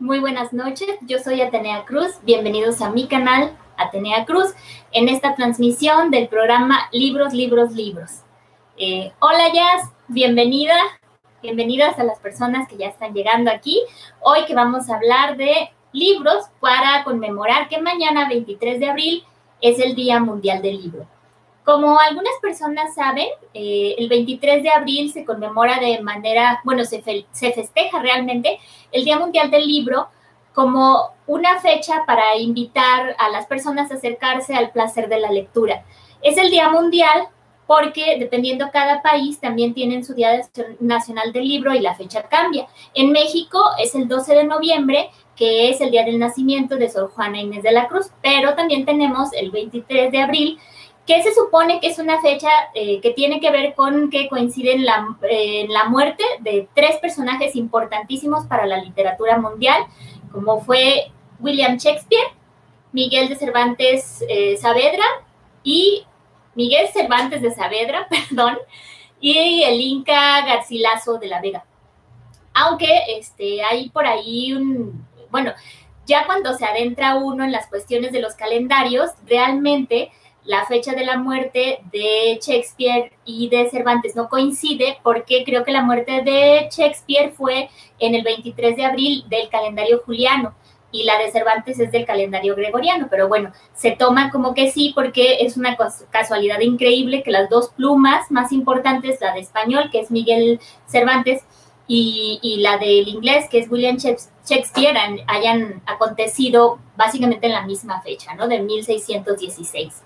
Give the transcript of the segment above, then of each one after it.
Muy buenas noches, yo soy Atenea Cruz, bienvenidos a mi canal Atenea Cruz en esta transmisión del programa Libros, Libros, Libros. Eh, hola Jazz, bienvenida, bienvenidas a las personas que ya están llegando aquí. Hoy que vamos a hablar de libros para conmemorar que mañana 23 de abril es el Día Mundial del Libro. Como algunas personas saben, eh, el 23 de abril se conmemora de manera, bueno, se, se festeja realmente el Día Mundial del Libro como una fecha para invitar a las personas a acercarse al placer de la lectura. Es el Día Mundial porque dependiendo cada país también tienen su Día Nacional del Libro y la fecha cambia. En México es el 12 de noviembre, que es el día del nacimiento de Sor Juana Inés de la Cruz, pero también tenemos el 23 de abril, que se supone que es una fecha eh, que tiene que ver con que coincide en la, la, muerte de tres personajes importantísimos para la literatura mundial, como fue William Shakespeare, Miguel de Cervantes eh, Saavedra y Miguel Cervantes de Saavedra, perdón, y el Inca Garcilaso de la Vega. Aunque este, hay por ahí un, bueno, ya cuando se adentra uno en las cuestiones de los calendarios, realmente la fecha de la muerte de Shakespeare y de Cervantes. No coincide porque creo que la muerte de Shakespeare fue en el 23 de abril del calendario juliano y la de Cervantes es del calendario gregoriano, pero bueno, se toma como que sí porque es una casualidad increíble que las dos plumas más importantes, la de español, que es Miguel Cervantes, y, la del inglés, que es William Shakespeare, hayan acontecido básicamente en la misma fecha, ¿no? De 1616.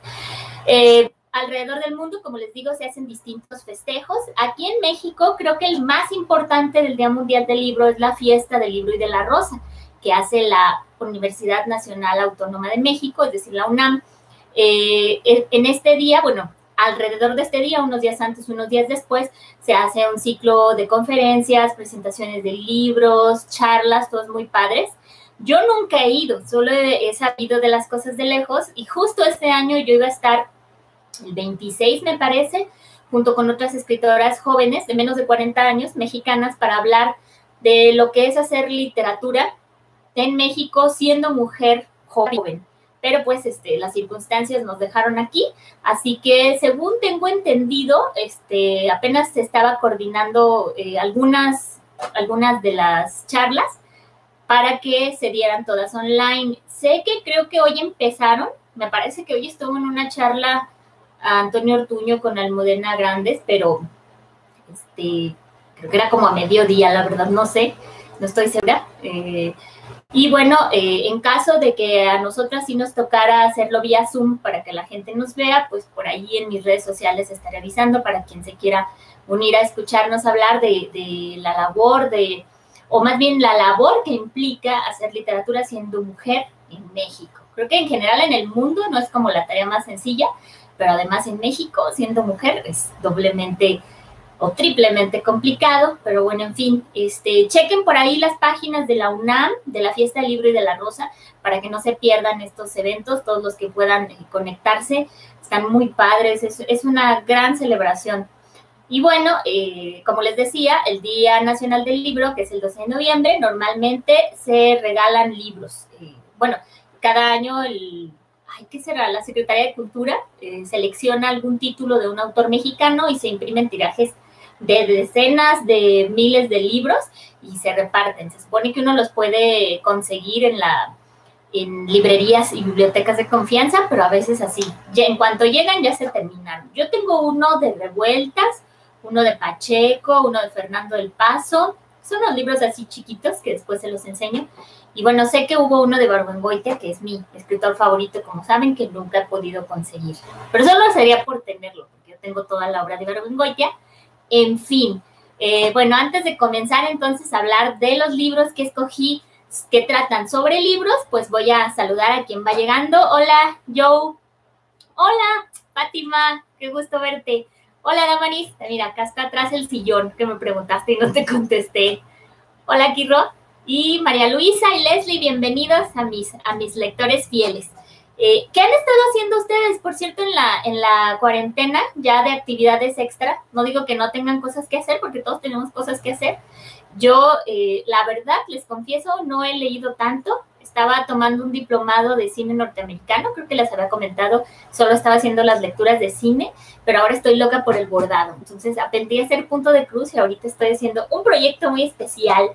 Eh, alrededor del mundo, como les digo, se hacen distintos festejos. Aquí en México, creo que el más importante del Día Mundial del Libro es la fiesta del libro y de la rosa, que hace la Universidad Nacional Autónoma de México, es decir, la UNAM. Eh, en este día, bueno, alrededor de este día, unos días antes, unos días después, se hace un ciclo de conferencias, presentaciones de libros, charlas, todos muy padres. Yo nunca he ido, solo he sabido de las cosas de lejos y justo este año yo iba a estar el 26, me parece, junto con otras escritoras jóvenes de menos de 40 años, mexicanas, para hablar de lo que es hacer literatura en México siendo mujer joven pero pues este, las circunstancias nos dejaron aquí, así que según tengo entendido, este, apenas se estaba coordinando eh, algunas, algunas de las charlas para que se dieran todas online. Sé que creo que hoy empezaron, me parece que hoy estuvo en una charla a Antonio Ortuño con Almudena Grandes, pero este, creo que era como a mediodía, la verdad no sé, no estoy segura. Eh, y bueno, eh, en caso de que a nosotras sí nos tocara hacerlo vía Zoom para que la gente nos vea, pues por ahí en mis redes sociales estaré avisando para quien se quiera unir a escucharnos hablar de, de la labor de, o más bien la labor que implica hacer literatura siendo mujer en México. Creo que en general en el mundo no es como la tarea más sencilla, pero además en México siendo mujer es doblemente o triplemente complicado, pero bueno, en fin, este, chequen por ahí las páginas de la UNAM, de la Fiesta del Libro y de la Rosa, para que no se pierdan estos eventos, todos los que puedan eh, conectarse, están muy padres, es, una gran celebración. Y bueno, eh, como les decía, el Día Nacional del Libro, que es el 12 de noviembre, normalmente se regalan libros. Eh, bueno, cada año el ay, ¿qué? La Secretaría de Cultura selecciona algún título de un autor mexicano y se imprimen tirajes de decenas de miles de libros y se reparten. Se supone que uno los puede conseguir en la en librerías y bibliotecas de confianza, pero a veces así. Ya en cuanto llegan ya se terminan. Yo tengo uno de Revueltas, uno de Pacheco, uno de Fernando del Paso. Son unos libros así chiquitos que después se los enseño. Y bueno, sé que hubo uno de Barbengoitia, que es mi escritor favorito, como saben, que nunca he podido conseguir. Pero solo sería por tenerlo, porque yo tengo toda la obra de Barbengoitia en fin, eh, bueno, antes de comenzar entonces a hablar de los libros que escogí que tratan sobre libros, pues voy a saludar a quien va llegando. Hola, Joe. Hola, Fátima, qué gusto verte. Hola, Damaris. Mira, acá está atrás el sillón que me preguntaste y no te contesté. Hola, Kiro. Y María Luisa y Leslie, bienvenidos a mis, a mis lectores fieles. Eh, ¿Qué han estado haciendo ustedes, por cierto, en la, en la cuarentena ya de actividades extra? No digo que no tengan cosas que hacer, porque todos tenemos cosas que hacer. Yo, eh, la verdad, les confieso, no he leído tanto. Estaba tomando un diplomado de cine norteamericano, creo que les había comentado, solo estaba haciendo las lecturas de cine, pero ahora estoy loca por el bordado. Entonces aprendí a hacer punto de cruz y ahorita estoy haciendo un proyecto muy especial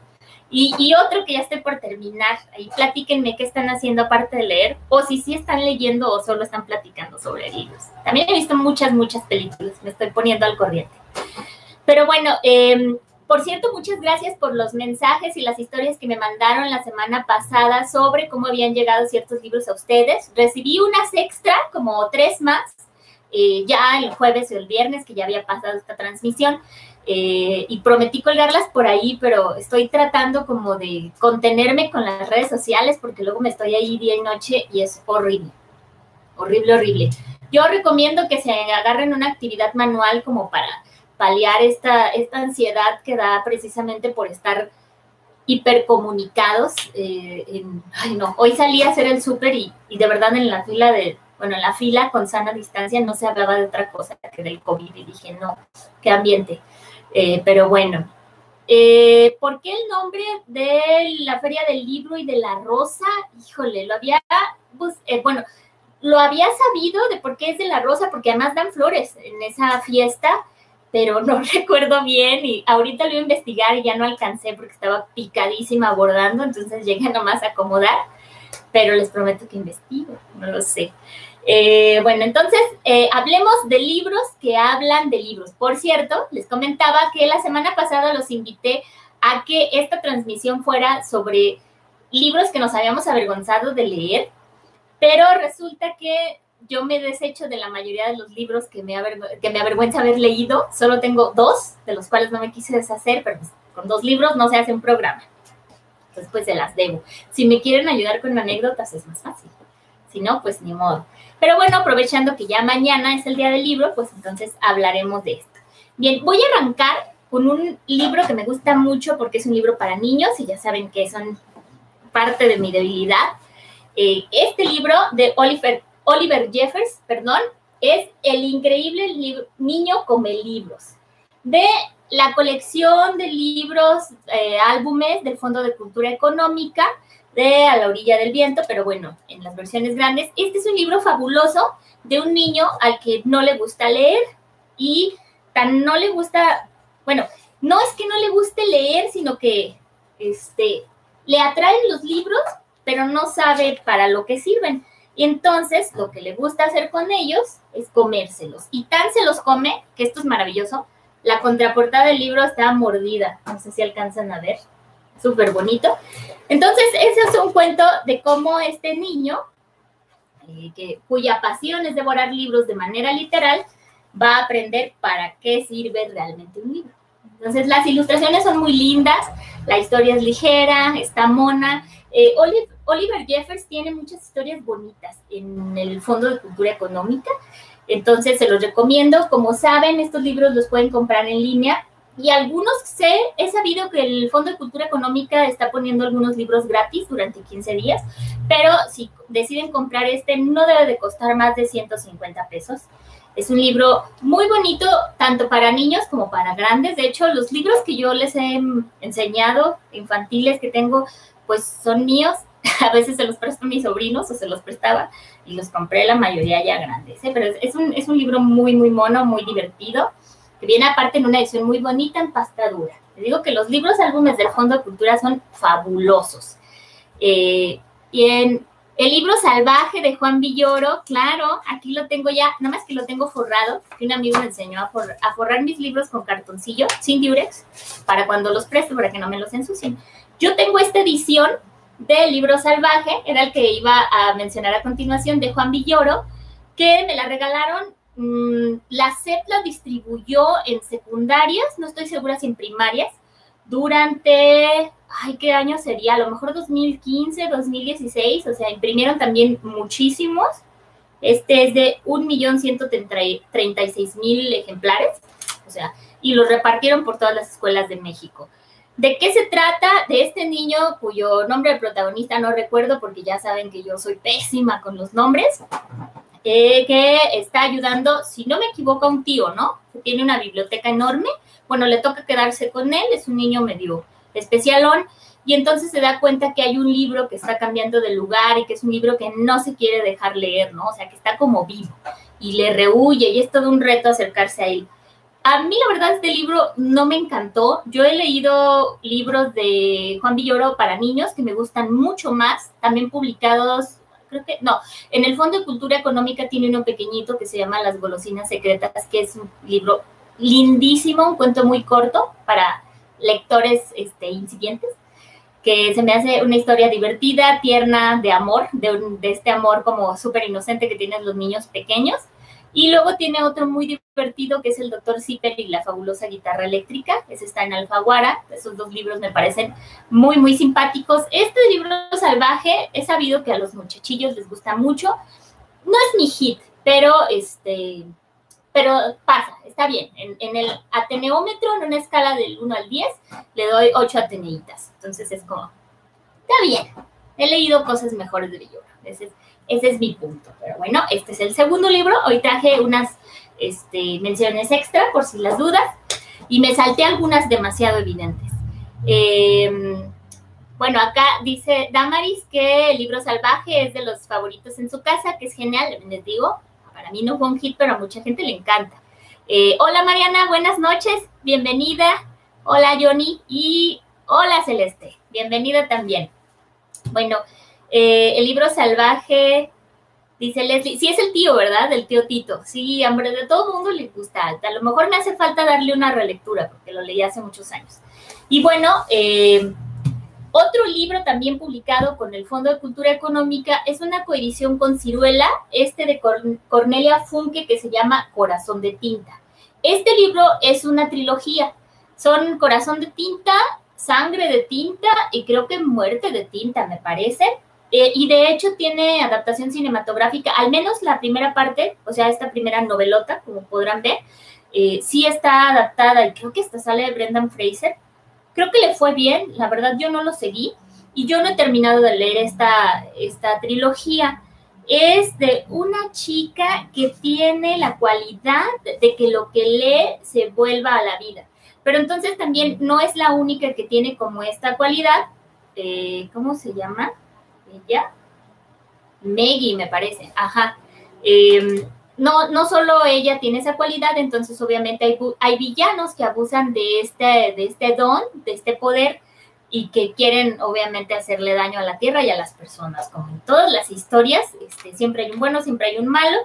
y, otro que ya estoy por terminar, ahí platíquenme qué están haciendo aparte de leer, o si sí están leyendo o solo están platicando sobre libros. También he visto muchas, muchas películas, me estoy poniendo al corriente. Pero bueno, em, por cierto, muchas gracias por los mensajes y las historias que me mandaron la semana pasada sobre cómo habían llegado ciertos libros a ustedes. Recibí unas extra, como tres más, eh, ya el jueves o el viernes, que ya había pasado esta transmisión. Eh, y prometí colgarlas por ahí, pero estoy tratando como de contenerme con las redes sociales porque luego me estoy ahí día y noche y es horrible, horrible, horrible. Yo recomiendo que se agarren una actividad manual como para paliar esta, esta ansiedad que da precisamente por estar hipercomunicados. Eh, ay no, hoy salí a hacer el súper y, y de verdad en la fila de, bueno, en la fila con sana distancia no se hablaba de otra cosa que del COVID y dije, no, qué ambiente. Eh, pero bueno, eh, ¿por qué el nombre de la Feria del Libro y de la Rosa? Híjole, lo había, eh, bueno, lo había sabido de por qué es de la Rosa, porque además dan flores en esa fiesta, pero no recuerdo bien y ahorita lo voy a investigar y ya no alcancé porque estaba picadísima abordando, entonces llegué nomás a acomodar, pero les prometo que investigo, no lo sé. Eh, bueno, entonces eh, hablemos de libros que hablan de libros. Por cierto, les comentaba que la semana pasada los invité a que esta transmisión fuera sobre libros que nos habíamos avergonzado de leer, pero resulta que yo me desecho de la mayoría de los libros que me, que me avergüenza haber leído. Solo tengo dos, de los cuales no me quise deshacer, pero pues, con dos libros no se hace un programa. Entonces, pues se las debo. Si me quieren ayudar con anécdotas, es más fácil. Si no, pues ni modo. Pero bueno, aprovechando que ya mañana es el día del libro, pues entonces hablaremos de esto. Bien, voy a arrancar con un libro que me gusta mucho porque es un libro para niños y ya saben que son parte de mi debilidad. Eh, este libro de Oliver, Oliver Jeffers, perdón, es El increíble niño come libros, de la colección de libros, eh, álbumes del Fondo de Cultura Económica, de A la orilla del viento, pero bueno, en las versiones grandes. Este es un libro fabuloso de un niño al que no le gusta leer y tan no le gusta, bueno, no es que no le guste leer, sino que este, le atraen los libros, pero no sabe para lo que sirven. Y entonces lo que le gusta hacer con ellos es comérselos. Y tan se los come, que esto es maravilloso, la contraportada del libro está mordida. No sé si alcanzan a ver súper bonito. Entonces, ese es un cuento de cómo este niño, eh, que, cuya pasión es devorar libros de manera literal, va a aprender para qué sirve realmente un libro. Entonces, las ilustraciones son muy lindas, la historia es ligera, está mona. Eh, Oliver Jeffers tiene muchas historias bonitas en el Fondo de Cultura Económica, entonces se los recomiendo. Como saben, estos libros los pueden comprar en línea y algunos sé, he sabido que el Fondo de Cultura Económica está poniendo algunos libros gratis durante 15 días, pero si deciden comprar este, no debe de costar más de 150 pesos. Es un libro muy bonito, tanto para niños como para grandes. De hecho, los libros que yo les he enseñado, infantiles que tengo, pues son míos. A veces se los presto a mis sobrinos o se los prestaba y los compré la mayoría ya grandes. ¿eh? Pero es un, es un libro muy, muy mono, muy divertido que viene aparte en una edición muy bonita en pasta dura. Te digo que los libros álbumes del Fondo de Cultura son fabulosos. Eh, y en el libro Salvaje de Juan Villoro, claro, aquí lo tengo ya, nada más que lo tengo forrado, que un amigo me enseñó a, forrar mis libros con cartoncillo, sin diurex, para cuando los presto, para que no me los ensucien. Yo tengo esta edición del libro Salvaje, era el que iba a mencionar a continuación, de Juan Villoro, que me la regalaron la CEP la distribuyó en secundarias, no estoy segura si en primarias, durante, ay, ¿qué año sería? A lo mejor 2015, 2016, o sea, imprimieron también muchísimos. Este es de 1.136.000 ejemplares, o sea, y los repartieron por todas las escuelas de México. ¿De qué se trata? De este niño cuyo nombre de protagonista no recuerdo porque ya saben que yo soy pésima con los nombres, que está ayudando, si no me equivoco, a un tío, ¿no? Que tiene una biblioteca enorme. Bueno, le toca quedarse con él, es un niño medio especialón y entonces se da cuenta que hay un libro que está cambiando de lugar y que es un libro que no se quiere dejar leer, ¿no? O sea, que está como vivo y le rehuye y es todo un reto acercarse a él. A mí la verdad este libro no me encantó. Yo he leído libros de Juan Villoro para niños que me gustan mucho más, también publicados, creo que no, en el Fondo de Cultura Económica tiene uno pequeñito que se llama Las golosinas secretas, que es un libro lindísimo, un cuento muy corto para lectores este, incipientes que se me hace una historia divertida, tierna, de amor, de, de este amor como súper inocente que tienen los niños pequeños. Y luego tiene otro muy divertido que es el Doctor Zipper y la fabulosa guitarra eléctrica. Ese está en Alfaguara. Esos dos libros me parecen muy, muy simpáticos. Este libro salvaje he sabido que a los muchachillos les gusta mucho. No es mi hit, pero este, pero pasa, está bien. En, el ateneómetro, en una escala del 1 al 10, le doy 8 ateneitas. Entonces es como, está bien. He leído cosas mejores de Villoro. Ese es, mi punto. Pero bueno, este es el segundo libro. Hoy traje unas este, menciones extra por si las dudas. Y me salté algunas demasiado evidentes. Em, bueno, acá dice Damaris que el libro salvaje es de los favoritos en su casa, que es genial, les digo, para mí no fue un hit, pero a mucha gente le encanta. Eh, hola Mariana, buenas noches, bienvenida. Hola Johnny y hola Celeste, bienvenida también. Bueno, eh, el libro salvaje, dice Leslie, sí es el tío, ¿verdad? Del tío Tito. Sí, hombre, de todo mundo le gusta. A lo mejor me hace falta darle una relectura porque lo leí hace muchos años. Y bueno, eh, otro libro también publicado con el Fondo de Cultura Económica es una coedición con Ciruela, este de Cornelia Funke que se llama Corazón de Tinta. Este libro es una trilogía. Son Corazón de Tinta, Sangre de Tinta y creo que Muerte de Tinta, me parece. Eh, y de hecho tiene adaptación cinematográfica, al menos la primera parte, o sea, esta primera novelota, como podrán ver, eh, sí está adaptada y creo que esta sale de Brendan Fraser Creo que le fue bien, la verdad yo no lo seguí y yo no he terminado de leer esta, esta trilogía. Es de una chica que tiene la cualidad de que lo que lee se vuelva a la vida. Pero entonces también no es la única que tiene como esta cualidad. Eh, ¿Cómo se llama? Ella. Maggie, me parece. Ajá. Em, no, no solo ella tiene esa cualidad, entonces obviamente hay, hay villanos que abusan de este, de este don, de este poder, y que quieren obviamente hacerle daño a la tierra y a las personas. Como en todas las historias, este, siempre hay un bueno, siempre hay un malo.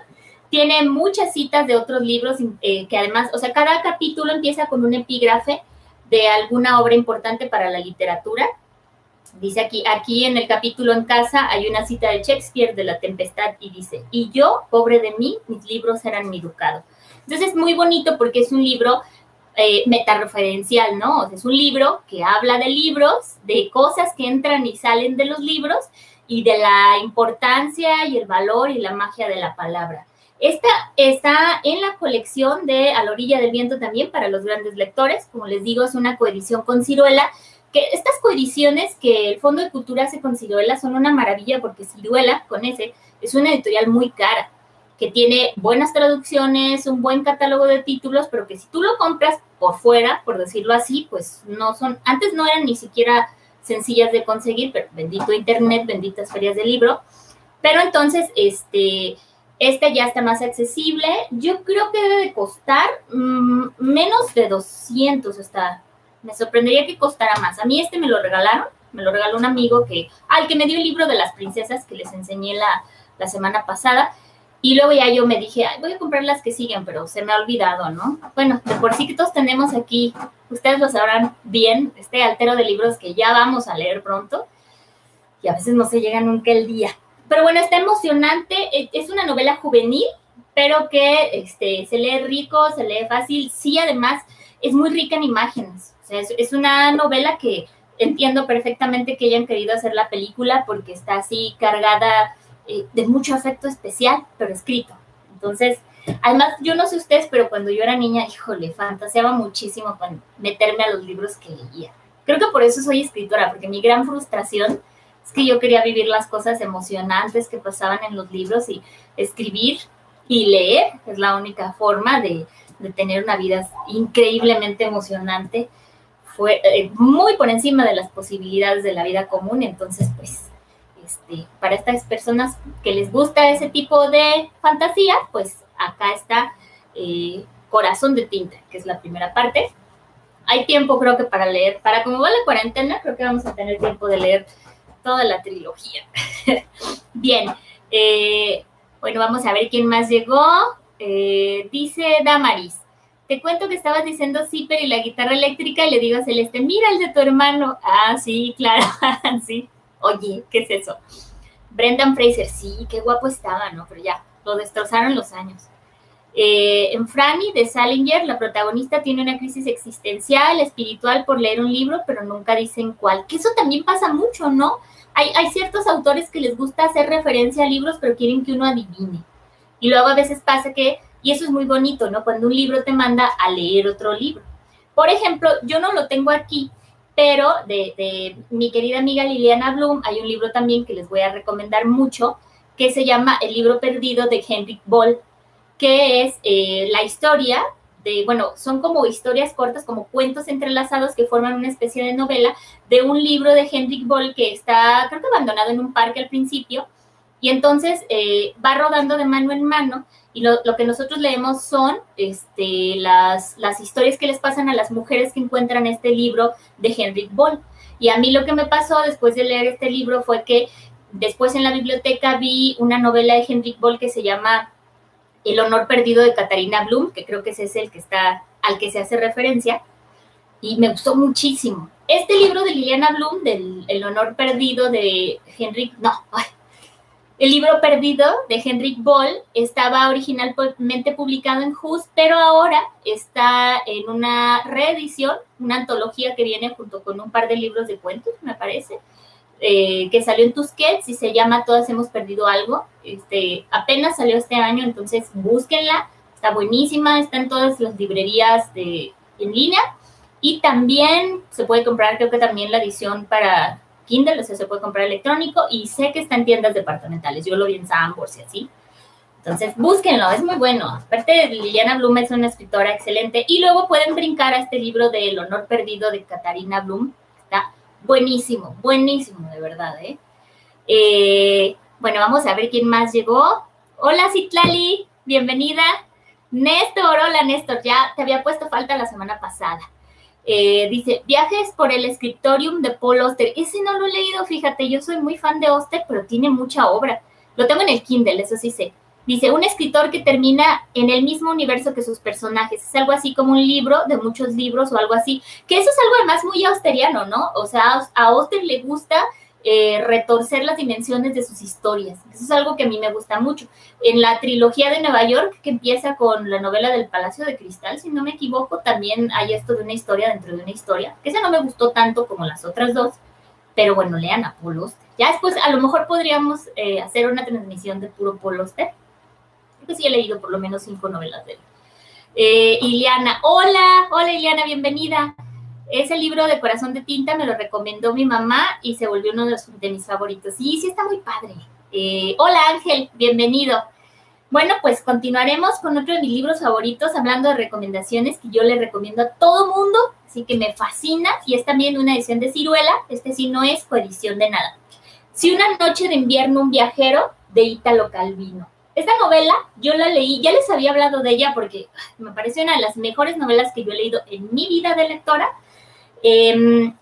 Tiene muchas citas de otros libros eh, que además, o sea, cada capítulo empieza con un epígrafe de alguna obra importante para la literatura Dice aquí, aquí en el capítulo en casa hay una cita de Shakespeare de La Tempestad y dice, y yo, pobre de mí, mis libros eran mi ducado. Entonces es muy bonito porque es un libro eh, metareferencial, ¿no? es un libro que habla de libros, de cosas que entran y salen de los libros y de la importancia y el valor y la magia de la palabra. Esta está en la colección de A la orilla del viento también para los grandes lectores. Como les digo, es una coedición con ciruela que estas coediciones que el Fondo de Cultura hace con Ciruela son una maravilla porque Ciruela, con ese, es una editorial muy cara, que tiene buenas traducciones, un buen catálogo de títulos, pero que si tú lo compras por fuera, por decirlo así, pues no son, antes no eran ni siquiera sencillas de conseguir, pero bendito internet, benditas ferias de libro, pero entonces, este, este ya está más accesible, yo creo que debe de costar mm, menos de 200 está me sorprendería que costara más. A mí este me lo regalaron, me lo regaló un amigo que, al que me dio el libro de las princesas que les enseñé la, la semana pasada. Y luego ya yo me dije, voy a comprar las que siguen, pero se me ha olvidado, ¿no? Bueno, de por sí que todos tenemos aquí, ustedes lo sabrán bien, este altero de libros que ya vamos a leer pronto. Y a veces no se llega nunca el día. Pero bueno, está emocionante. E, es una novela juvenil, pero que este, se lee rico, se lee fácil. Sí, además, es muy rica en imágenes es, una novela que entiendo perfectamente que hayan querido hacer la película porque está así cargada eh, de mucho afecto especial, pero escrito. Entonces, además, yo no sé ustedes, pero cuando yo era niña, híjole, fantaseaba muchísimo con meterme a los libros que leía. Creo que por eso soy escritora, porque mi gran frustración es que yo quería vivir las cosas emocionantes que pasaban en los libros y escribir y leer es la única forma de, de tener una vida increíblemente emocionante fue eh, muy por encima de las posibilidades de la vida común, entonces pues este, para estas personas que les gusta ese tipo de fantasía, pues acá está eh, Corazón de Tinta, que es la primera parte. Hay tiempo creo que para leer, para como va la cuarentena, creo que vamos a tener tiempo de leer toda la trilogía. Bien, eh, bueno, vamos a ver quién más llegó. dice Damaris, te cuento que estabas diciendo Zipper y la guitarra eléctrica y le digo a Celeste, mira el de tu hermano. Ah, sí, claro, sí. Oye, ¿qué es eso? Brendan Fraser, sí, qué guapo estaba, ¿no? Pero ya, lo destrozaron los años. Eh, en Franny de Salinger, la protagonista tiene una crisis existencial, espiritual por leer un libro, pero nunca dicen cuál. Que eso también pasa mucho, ¿no? Hay, hay ciertos autores que les gusta hacer referencia a libros, pero quieren que uno adivine. Y luego a veces pasa que y eso es muy bonito, ¿no? Cuando un libro te manda a leer otro libro. Por ejemplo, yo no lo tengo aquí, pero de, mi querida amiga Liliana Bloom hay un libro también que les voy a recomendar mucho, que se llama El libro perdido de Henrik Boll, que es eh, la historia de, bueno, son como historias cortas, como cuentos entrelazados que forman una especie de novela de un libro de Henrik Boll que está, creo que abandonado en un parque al principio, y entonces eh, va rodando de mano en mano y lo, que nosotros leemos son este, las, las historias que les pasan a las mujeres que encuentran este libro de Henrik Boll. Y a mí lo que me pasó después de leer este libro fue que después en la biblioteca vi una novela de Henrik Boll que se llama El honor perdido de Katarina Blum, que creo que ese es el que está al que se hace referencia, y me gustó muchísimo. Este libro de Liliana Blum, del El honor perdido de Henrik, no, ay, el libro perdido de Henrik Boll estaba originalmente publicado en Hus, pero ahora está en una reedición, una antología que viene junto con un par de libros de cuentos, me parece, eh, que salió en Tusquets y se llama Todas hemos perdido algo. Este, apenas salió este año, entonces búsquenla, está buenísima, está en todas las librerías de, en línea y también se puede comprar, creo que también la edición para Kindle, o sea, se puede comprar electrónico y sé que está en tiendas departamentales. Yo lo vi en Sambors y así. Entonces, búsquenlo, es muy bueno. Aparte, Liliana Blum es una escritora excelente. Y luego pueden brincar a este libro de El honor perdido de Katarina Blum. Está buenísimo, buenísimo, de verdad. ¿eh? Eh, bueno, vamos a ver quién más llegó. Hola, Citlali, bienvenida. Néstor, hola, Néstor, ya te había puesto falta la semana pasada. Eh, dice, viajes por el scriptorium de Paul Oster. Ese no lo he leído, fíjate, yo soy muy fan de Oster, pero tiene mucha obra. Lo tengo en el Kindle, eso sí sé. Dice, un escritor que termina en el mismo universo que sus personajes. Es algo así como un libro de muchos libros o algo así. Que eso es algo además muy austeriano, ¿no? O sea, a Oster le gusta eh, retorcer las dimensiones de sus historias. Eso es algo que a mí me gusta mucho. En la trilogía de Nueva York, que empieza con la novela del Palacio de Cristal, si no me equivoco, también hay esto de una historia dentro de una historia, que esa no me gustó tanto como las otras dos, pero bueno, lean a Paul Ya después, a lo mejor podríamos eh, hacer una transmisión de puro Paul Creo que sí he leído por lo menos cinco novelas de él. Eh, hola, hola Iliana, bienvenida. Ese libro de Corazón de Tinta me lo recomendó mi mamá y se volvió uno de, mis favoritos. Sí, sí, está muy padre. Eh, hola Ángel, bienvenido. Bueno, pues continuaremos con otro de mis libros favoritos, hablando de recomendaciones que yo le recomiendo a todo mundo, así que me fascina y es también una edición de Ciruela, este sí no es coedición de nada. Si una noche de invierno un viajero de Ítalo Calvino. Esta novela yo la leí, ya les había hablado de ella porque me parece una de las mejores novelas que yo he leído en mi vida de lectora Em,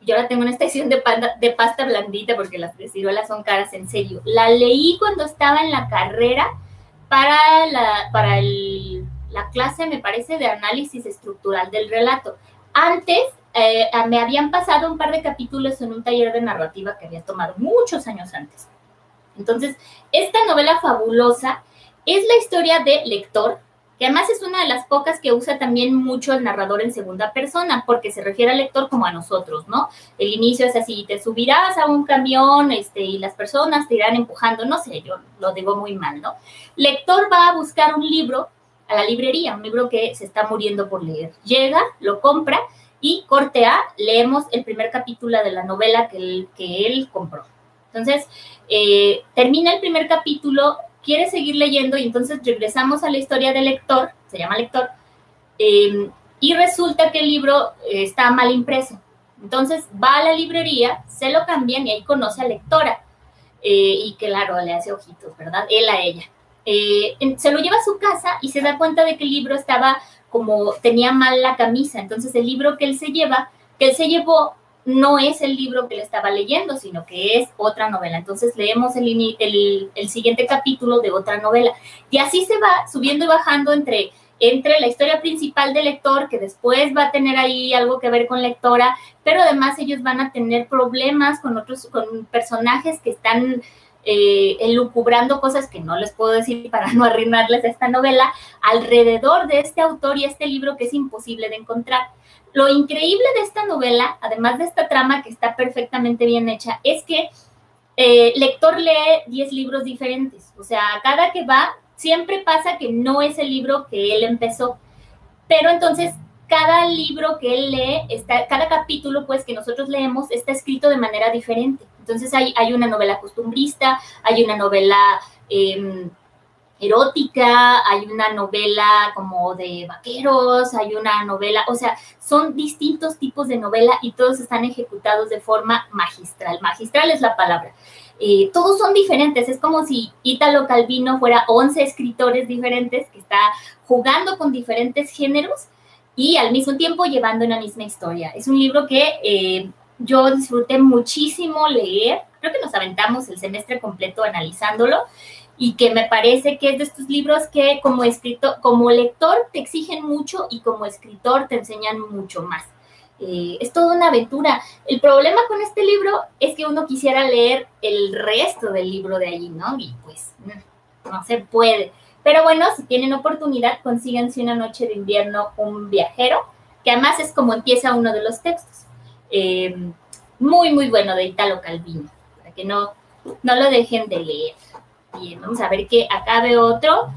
yo la tengo en esta edición de, de pasta blandita porque las ciruelas son caras, en serio. La leí cuando estaba en la carrera para la, para la clase, me parece, de análisis estructural del relato. Antes eh, me habían pasado un par de capítulos en un taller de narrativa que había tomado muchos años antes. Entonces, esta novela fabulosa es la historia de Lector, que además es una de las pocas que usa también mucho el narrador en segunda persona, porque se refiere al lector como a nosotros, ¿no? El inicio es así, te subirás a un camión este, y las personas te irán empujando, no sé, yo lo digo muy mal, ¿no? Lector va a buscar un libro a la librería, un libro que se está muriendo por leer. Llega, lo compra y corte A, leemos el primer capítulo de la novela que él, que él compró. Entonces, eh, termina el primer capítulo, quiere seguir leyendo y entonces regresamos a la historia del lector, se llama lector, em, y resulta que el libro está mal impreso. Entonces va a la librería, se lo cambian y ahí conoce a lectora. Eh, y claro, le hace ojitos, ¿verdad? Él a ella. Eh, se lo lleva a su casa y se da cuenta de que el libro estaba como, tenía mal la camisa. Entonces el libro que él se lleva, que él se llevó, no es el libro que le estaba leyendo, sino que es otra novela. Entonces leemos el, siguiente capítulo de otra novela. Y así se va subiendo y bajando entre, entre la historia principal del lector, que después va a tener ahí algo que ver con lectora, pero además ellos van a tener problemas con otros, con personajes que están eh, elucubrando cosas que no les puedo decir para no arruinarles esta novela, alrededor de este autor y este libro que es imposible de encontrar. Lo increíble de esta novela, además de esta trama que está perfectamente bien hecha, es que eh, lector lee 10 libros diferentes. O sea, cada que va, siempre pasa que no es el libro que él empezó. Pero entonces, cada libro que él lee, está, cada capítulo pues que nosotros leemos está escrito de manera diferente. Entonces hay, hay una novela costumbrista, hay una novela... Em, erótica, hay una novela como de vaqueros, hay una novela, o sea, son distintos tipos de novela y todos están ejecutados de forma magistral. Magistral es la palabra. Eh, todos son diferentes, es como si Italo Calvino fuera 11 escritores diferentes que está jugando con diferentes géneros y al mismo tiempo llevando una misma historia. Es un libro que eh, yo disfruté muchísimo leer, creo que nos aventamos el semestre completo analizándolo y que me parece que es de estos libros que como escritor, como lector te exigen mucho y como escritor te enseñan mucho más. Eh, es toda una aventura. El problema con este libro es que uno quisiera leer el resto del libro de allí, ¿no? Y pues mm, no se puede. Pero bueno, si tienen oportunidad, consíganse una noche de invierno un viajero, que además es como empieza uno de los textos. Eh, muy, muy bueno de Italo Calvino, para que no, no lo dejen de leer. Vamos a ver que acá veo otro.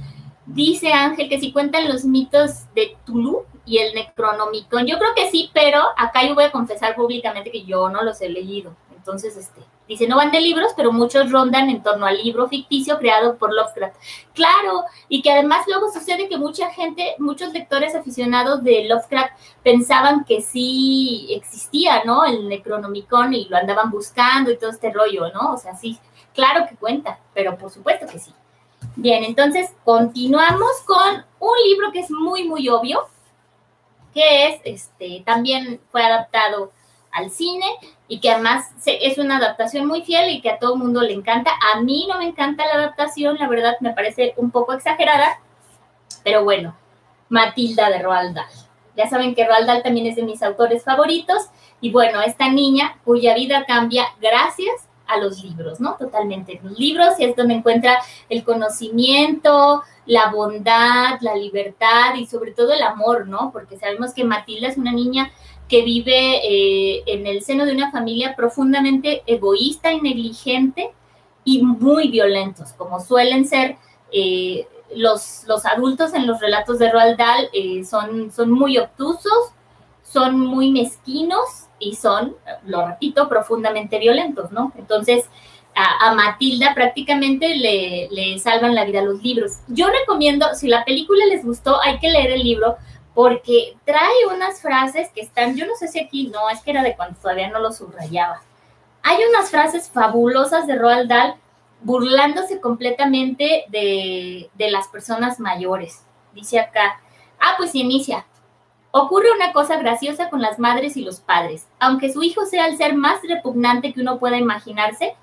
Dice Ángel que si cuentan los mitos de Tulu y el Necronomicon. Yo creo que sí, pero acá yo voy a confesar públicamente que yo no los he leído. Entonces, este, dice, no van de libros, pero muchos rondan en torno al libro ficticio creado por Lovecraft. Claro, y que además luego sucede que mucha gente, muchos lectores aficionados de Lovecraft pensaban que sí existía, ¿no? El Necronomicon y lo andaban buscando y todo este rollo, ¿no? O sea, sí, Claro que cuenta, pero por supuesto que sí. Bien, entonces continuamos con un libro que es muy, muy obvio, que es, este, también fue adaptado al cine y que además es una adaptación muy fiel y que a todo el mundo le encanta. A mí no me encanta la adaptación, la verdad me parece un poco exagerada, pero bueno, Matilda de Roald Dahl. Ya saben que Roald Dahl también es de mis autores favoritos y bueno, esta niña cuya vida cambia gracias a los libros, ¿no? Totalmente. Los libros es donde encuentra el conocimiento, la bondad, la libertad y sobre todo el amor, ¿no? Porque sabemos que Matilda es una niña que vive eh, en el seno de una familia profundamente egoísta y negligente y muy violentos, como suelen ser eh, los, los, adultos en los relatos de Roald Dahl, eh, son, son muy obtusos, son muy mezquinos y son, lo repito, profundamente violentos, ¿no? Entonces, a, Matilda prácticamente le, le, salvan la vida los libros. Yo recomiendo, si la película les gustó, hay que leer el libro porque trae unas frases que están, yo no sé si aquí, no, es que era de cuando todavía no lo subrayaba. Hay unas frases fabulosas de Roald Dahl burlándose completamente de, de las personas mayores. Dice acá, ah, pues inicia, Ocurre una cosa graciosa con las madres y los padres. Aunque su hijo sea el ser más repugnante que uno pueda imaginarse,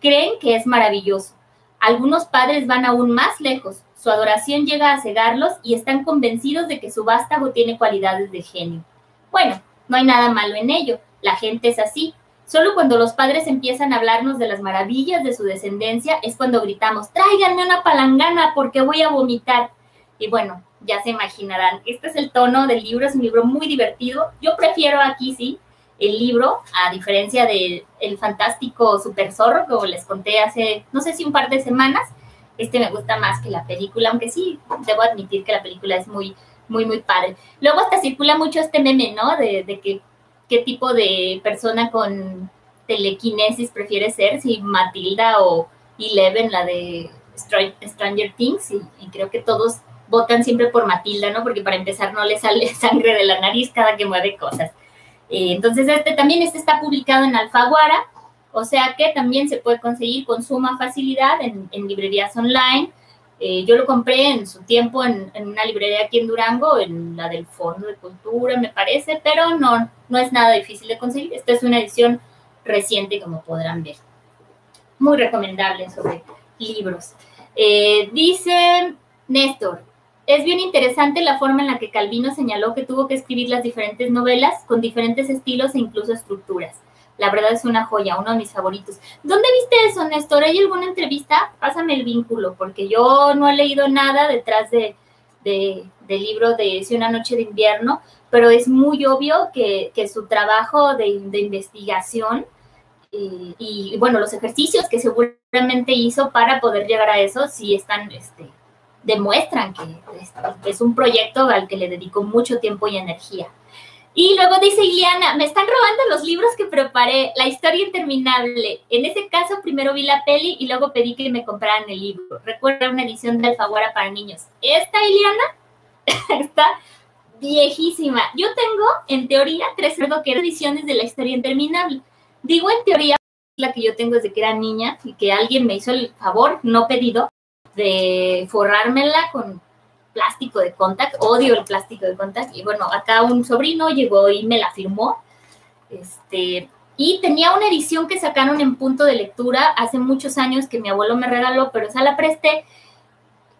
creen que es maravilloso. Algunos padres van aún más lejos. Su adoración llega a cegarlos y están convencidos de que su vástago tiene cualidades de genio. Bueno, no hay nada malo en ello. La gente es así. Solo cuando los padres empiezan a hablarnos de las maravillas de su descendencia es cuando gritamos, tráiganme una palangana porque voy a vomitar. Y bueno, ya se imaginarán, este es el tono del libro, es un libro muy divertido. Yo prefiero aquí, sí, el libro, a diferencia del el fantástico Super Zorro, como les conté hace, no sé si un par de semanas. Este me gusta más que la película, aunque sí, debo admitir que la película es muy, muy, muy padre. Luego hasta circula mucho este meme, ¿no? De, de que, qué tipo de persona con telequinesis prefiere ser, si Matilda o Eleven, la de Stranger Things, y creo que todos votan siempre por Matilda, ¿no? Porque para empezar no le sale sangre de la nariz cada que mueve cosas. Eh, entonces, este también este está publicado en Alfaguara, o sea que también se puede conseguir con suma facilidad en, librerías online. Eh, yo lo compré en su tiempo en, una librería aquí en Durango, en la del Fondo de Cultura, me parece, pero no, no es nada difícil de conseguir. Esta es una edición reciente, como podrán ver. Muy recomendable sobre libros. Eh, dice Néstor, es bien interesante la forma en la que Calvino señaló que tuvo que escribir las diferentes novelas con diferentes estilos e incluso estructuras. La verdad es una joya, uno de mis favoritos. ¿Dónde viste eso, Néstor? ¿Hay alguna entrevista? Pásame el vínculo, porque yo no he leído nada detrás de, del libro de Si una noche de invierno, pero es muy obvio que, su trabajo de, de investigación y, bueno, los ejercicios que seguramente hizo para poder llegar a eso, sí están, este, demuestran que es, un proyecto al que le dedicó mucho tiempo y energía. Y luego dice Iliana, me están robando los libros que preparé, la historia interminable. En ese caso, primero vi la peli y luego pedí que me compraran el libro. Recuerda una edición de Alfaguara para niños. Esta, Iliana, está viejísima. Yo tengo, en teoría, tres ediciones de la historia interminable. Digo en teoría, la que yo tengo desde que era niña y que alguien me hizo el favor, no pedido, de forrármela con plástico de contact. Odio el plástico de contact. Y bueno, acá un sobrino llegó y me la firmó. Este, y tenía una edición que sacaron en punto de lectura hace muchos años que mi abuelo me regaló, pero esa la presté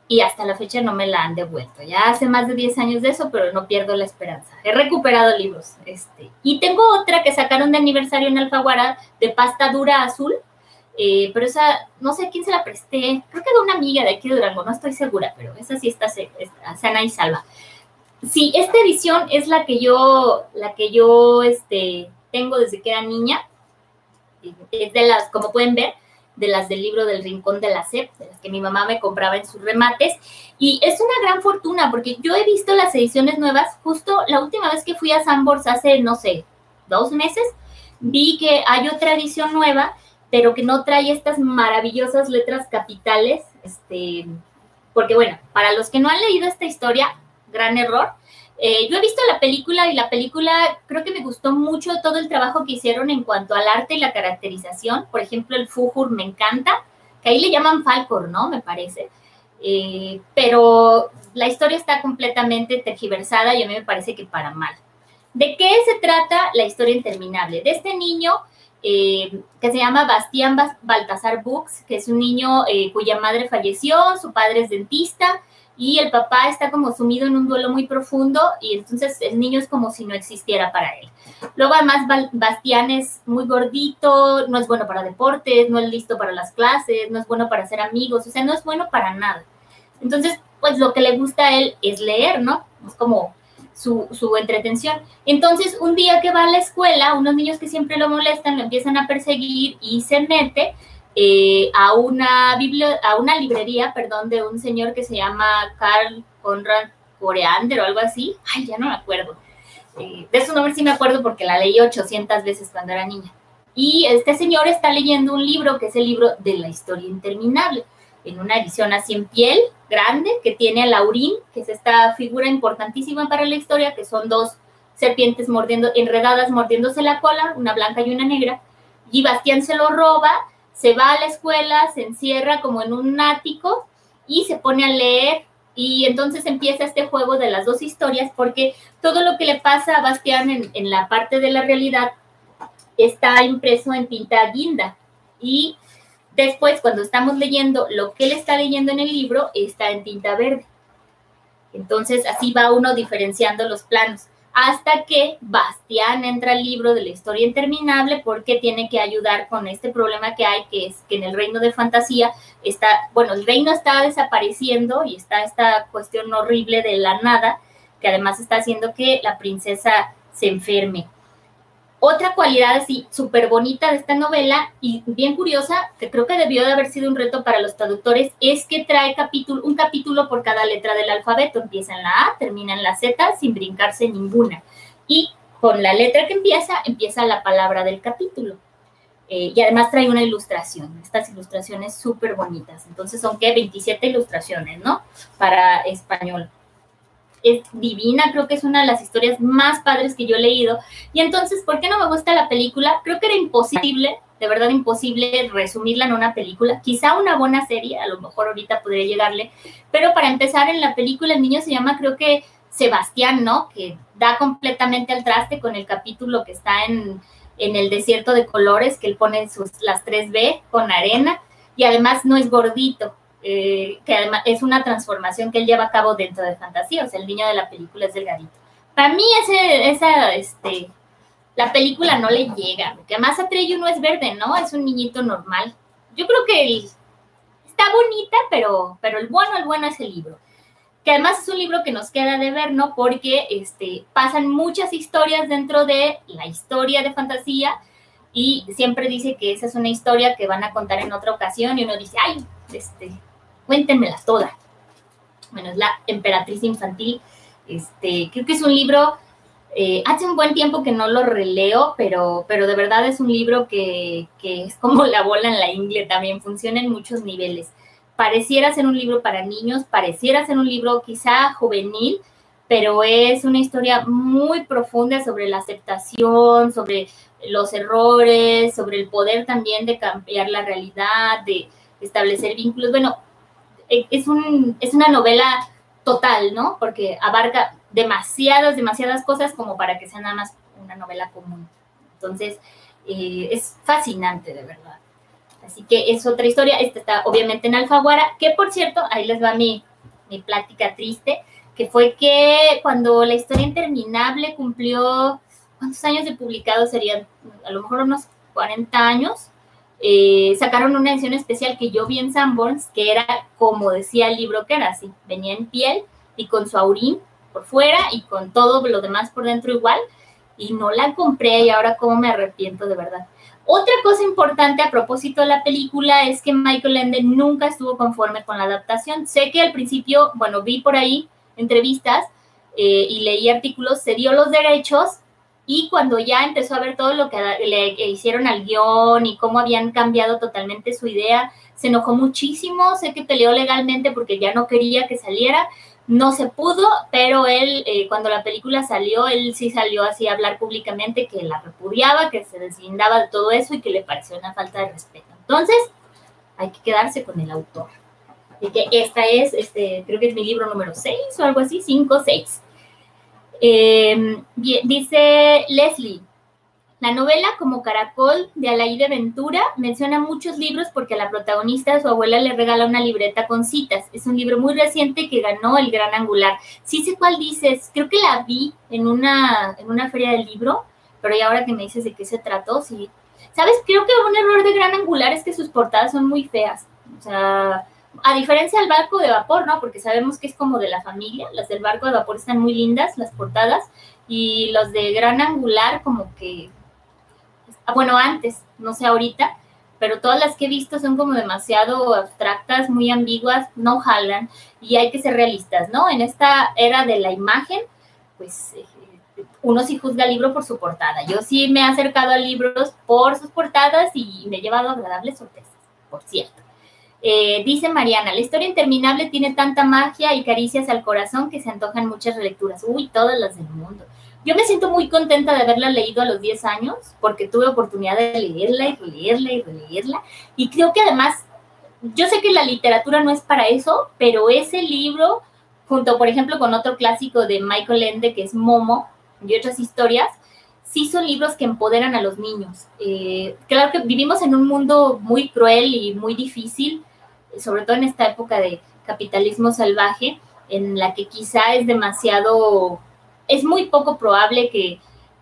y hasta la fecha no me la han devuelto. Ya hace más de 10 años de eso, pero no pierdo la esperanza. He recuperado libros. Este, y tengo otra que sacaron de aniversario en Alfaguara de pasta dura azul, eh, pero esa, no sé a quién se la presté, creo que de una amiga de aquí de Durango, no estoy segura, pero esa sí está, sana y salva. Sí, esta edición es la que yo, la que yo este, tengo desde que era niña. Es de las, como pueden ver, de las del libro del Rincón de la SEP, de las que mi mamá me compraba en sus remates. Y es una gran fortuna porque yo he visto las ediciones nuevas, justo la última vez que fui a Sambors hace, no sé, dos meses, vi que hay otra edición nueva, pero que no trae estas maravillosas letras capitales, este, porque bueno, para los que no han leído esta historia, gran error, eh, yo he visto la película y la película creo que me gustó mucho todo el trabajo que hicieron en cuanto al arte y la caracterización. Por ejemplo, el Fujur me encanta, que ahí le llaman Falcor, ¿no? Me parece. Eh, pero la historia está completamente tergiversada y a mí me parece que para mal. ¿De qué se trata la historia interminable? De este niño eh, que se llama Bastián Baltasar Bux, que es un niño cuya madre falleció, su padre es dentista y el papá está como sumido en un duelo muy profundo y entonces el niño es como si no existiera para él. Luego además Bastián es muy gordito, no es bueno para deportes, no es listo para las clases, no es bueno para ser amigos, o sea, no es bueno para nada. Entonces, pues lo que le gusta a él es leer, ¿no? Es como su, su entretención. Entonces, un día que va a la escuela, unos niños que siempre lo molestan lo empiezan a perseguir y se mete eh, a, una a una librería, perdón, de un señor que se llama Carl Conrad Coreander o algo así. Ay, ya no me acuerdo. Eh, de su nombre sí me acuerdo porque la leí 800 veces cuando era niña. Y este señor está leyendo un libro que es el libro de la historia interminable, en una edición así en piel, grande, que tiene a Laurín, que es esta figura importantísima para la historia, que son dos serpientes mordiendo, enredadas mordiéndose la cola, una blanca y una negra. Y Bastián se lo roba se va a la escuela, se encierra como en un ático y se pone a leer y entonces empieza este juego de las dos historias porque todo lo que le pasa a Bastián en, la parte de la realidad está impreso en tinta guinda y después cuando estamos leyendo lo que él está leyendo en el libro está en tinta verde. Entonces así va uno diferenciando los planos hasta que Bastián entra al libro de la historia interminable porque tiene que ayudar con este problema que hay, que es que en el reino de fantasía está, bueno, el reino está desapareciendo y está esta cuestión horrible de la nada, que además está haciendo que la princesa se enferme. Otra cualidad así súper bonita de esta novela y bien curiosa, que creo que debió de haber sido un reto para los traductores, es que trae capítulo, un capítulo por cada letra del alfabeto. Empieza en la A, termina en la Z, sin brincarse ninguna. Y con la letra que empieza, empieza la palabra del capítulo. eh, y además trae una ilustración, estas ilustraciones súper bonitas. Entonces son, ¿qué? 27 ilustraciones, ¿no? Para español. Es divina, creo que es una de las historias más padres que yo he leído. Y entonces, ¿por qué no me gusta la película? Creo que era imposible, de verdad imposible resumirla en una película. Quizá una buena serie, a lo mejor ahorita podría llegarle. Pero para empezar, en la película el niño se llama, creo que Sebastián, ¿no? Que da completamente al traste con el capítulo que está en en el desierto de colores, que él pone sus, las 3B con arena, y además no es gordito, eh, que además es una transformación que él lleva a cabo dentro de fantasía, o sea, el niño de la película es delgadito. Para mí ese, esa, este, la película no le llega, porque además Atreyu no es verde, ¿no? Es un niñito normal. Yo creo que está bonita, pero, pero el bueno, el bueno es el libro que además es un libro que nos queda de ver, ¿no? Porque este, pasan muchas historias dentro de la historia de fantasía y siempre dice que esa es una historia que van a contar en otra ocasión y uno dice, ay, este, cuéntenmelas todas. Bueno, es la emperatriz infantil. Este, creo que es un libro, eh, hace un buen tiempo que no lo releo, pero, pero de verdad es un libro que, que es como la bola en la ingle también, funciona en muchos niveles pareciera ser un libro para niños, pareciera ser un libro quizá juvenil, pero es una historia muy profunda sobre la aceptación, sobre los errores, sobre el poder también de cambiar la realidad, de establecer vínculos. Bueno, es, un, es una novela total, ¿no? Porque abarca demasiadas, demasiadas cosas como para que sea nada más una novela común. Entonces, eh, es fascinante, de verdad. Así que es otra historia. Esta está obviamente en Alfaguara, que por cierto, ahí les va mi, mi plática triste, que fue que cuando la historia interminable cumplió, ¿cuántos años de publicado serían? A lo mejor unos 40 años. Eh, sacaron una edición especial que yo vi en Sanborns, que era como decía el libro que era así, venía en piel y con su aurín por fuera y con todo lo demás por dentro igual, y no la compré y ahora como me arrepiento de verdad. Otra cosa importante a propósito de la película es que Michael Ende nunca estuvo conforme con la adaptación. Sé que al principio, bueno, vi por ahí entrevistas eh, y leí artículos, se dio los derechos y cuando ya empezó a ver todo lo que le hicieron al guion y cómo habían cambiado totalmente su idea, se enojó muchísimo, sé que peleó legalmente porque ya no quería que saliera, no se pudo, pero él, eh, cuando la película salió, él sí salió así a hablar públicamente que la repudiaba, que se deslindaba de todo eso y que le pareció una falta de respeto. Entonces, hay que quedarse con el autor. Y que esta es, este, creo que es mi libro número 6 o algo así, 5, 6. Eh, dice Leslie, la novela, como Caracol, de Alaide Ventura, menciona muchos libros porque a la protagonista su abuela le regala una libreta con citas. Es un libro muy reciente que ganó el Gran Angular. Sí sé cuál dices, creo que la vi en una, en una feria del libro, pero ya ahora que me dices de qué se trató, sí. ¿Sabes? Creo que un error de Gran Angular es que sus portadas son muy feas. O sea, a diferencia del barco de vapor, ¿no? Porque sabemos que es como de la familia. Las del barco de vapor están muy lindas, las portadas. Y los de Gran Angular como que Ah, bueno, antes, no sé ahorita, pero todas las que he visto son como demasiado abstractas, muy ambiguas, no jalan y hay que ser realistas, ¿no? En esta era de la imagen, pues eh, uno sí juzga el libro por su portada. Yo sí me he acercado a libros por sus portadas y me he llevado agradables sorpresas, por cierto. Eh, dice Mariana, la historia interminable tiene tanta magia y caricias al corazón que se antojan muchas relecturas. Uy, todas las del mundo. Yo me siento muy contenta de haberla leído a los 10 años porque tuve oportunidad de leerla y releerla y releerla. Y creo que además, yo sé que la literatura no es para eso, pero ese libro, junto por ejemplo con otro clásico de Michael Ende que es Momo y otras historias, sí son libros que empoderan a los niños. Eh, claro que vivimos en un mundo muy cruel y muy difícil, sobre todo en esta época de capitalismo salvaje, en la que quizá es demasiado es muy poco probable que,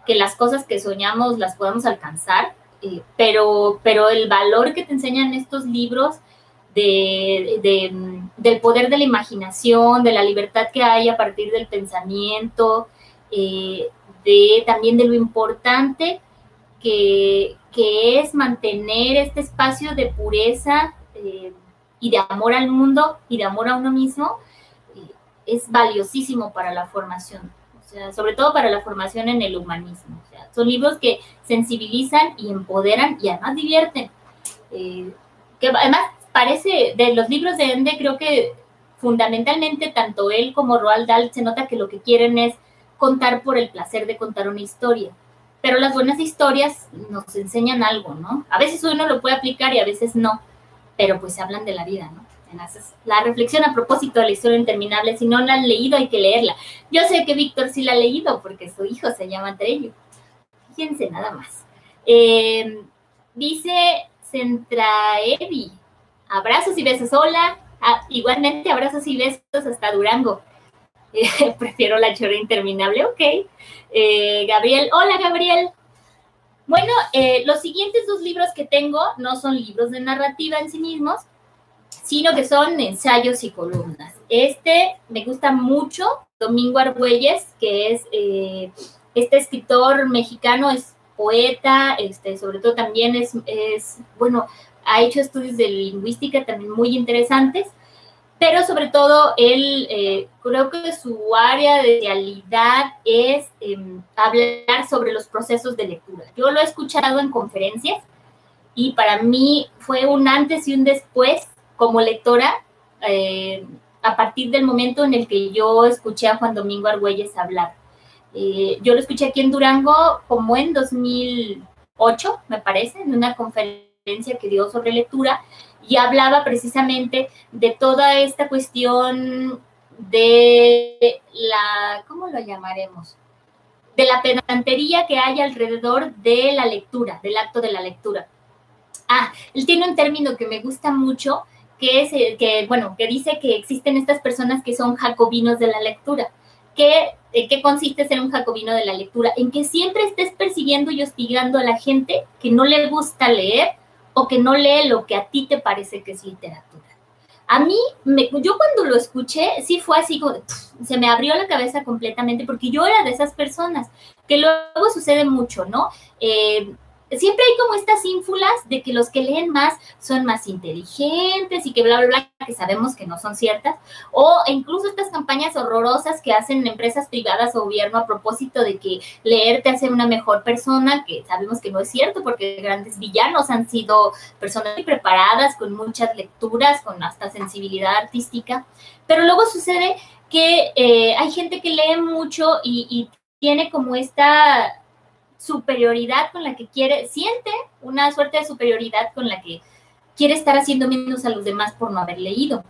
las cosas que soñamos las podamos alcanzar, eh, pero, pero el valor que te enseñan estos libros de, del poder de la imaginación, de la libertad que hay a partir del pensamiento, eh, de también de lo importante que, es mantener este espacio de pureza eh, y de amor al mundo y de amor a uno mismo, es valiosísimo para la formación sobre todo para la formación en el humanismo. O sea, son libros que sensibilizan y empoderan y además divierten. Eh, que además parece, de los libros de Ende, creo que fundamentalmente tanto él como Roald Dahl se nota que lo que quieren es contar por el placer de contar una historia. Pero las buenas historias nos enseñan algo, ¿no? A veces uno lo puede aplicar y a veces no, pero pues se hablan de la vida, ¿no? la reflexión a propósito de la historia interminable, si no la han leído hay que leerla. Yo sé que Víctor sí la ha leído porque su hijo se llama Trello. Fíjense nada más. Eh, dice Centraevi, abrazos y besos, hola. Ah, igualmente abrazos y besos hasta Durango. prefiero la chorra interminable, ok. Eh, Gabriel, hola Gabriel. Bueno, eh, los siguientes dos libros que tengo no son libros de narrativa en sí mismos, sino que son ensayos y columnas. Este me gusta mucho, Domingo Argüelles, que es eh, este escritor mexicano, es poeta, este, sobre todo también es, es, bueno, ha hecho estudios de lingüística también muy interesantes pero sobre todo él, eh, creo que su área de realidad es em, hablar sobre los procesos de lectura. Yo lo he escuchado en conferencias y para mí fue un antes y un después como lectora eh, a partir del momento en el que yo escuché a Juan Domingo Argüelles hablar. Eh, yo lo escuché aquí en Durango como en 2008, me parece, en una conferencia que dio sobre lectura y hablaba precisamente de toda esta cuestión de la, ¿cómo lo llamaremos? De la pedantería que hay alrededor de la lectura, del acto de la lectura. Ah, él tiene un término que me gusta mucho, que es que, bueno, que dice que existen estas personas que son jacobinos de la lectura. ¿Qué, ¿En qué consiste ser un jacobino de la lectura? En que siempre estés persiguiendo y hostigando a la gente que no le gusta leer que no lee lo que a ti te parece que es literatura. A mí, me, yo cuando lo escuché, sí fue así se me abrió la cabeza completamente porque yo era de esas personas, que luego sucede mucho, ¿no? Eh, siempre hay como estas ínfulas de que los que leen más son más inteligentes y que bla, bla, bla, que sabemos que no son ciertas, o incluso estas campañas horrorosas que hacen empresas privadas o gobierno a propósito de que leer te hace una mejor persona, que sabemos que no es cierto porque grandes villanos han sido personas preparadas, con muchas lecturas, con hasta sensibilidad artística, pero luego sucede que eh, hay gente que lee mucho y tiene como esta superioridad con la que quiere, siente una suerte de superioridad con la que quiere estar haciendo menos a los demás por no haber leído.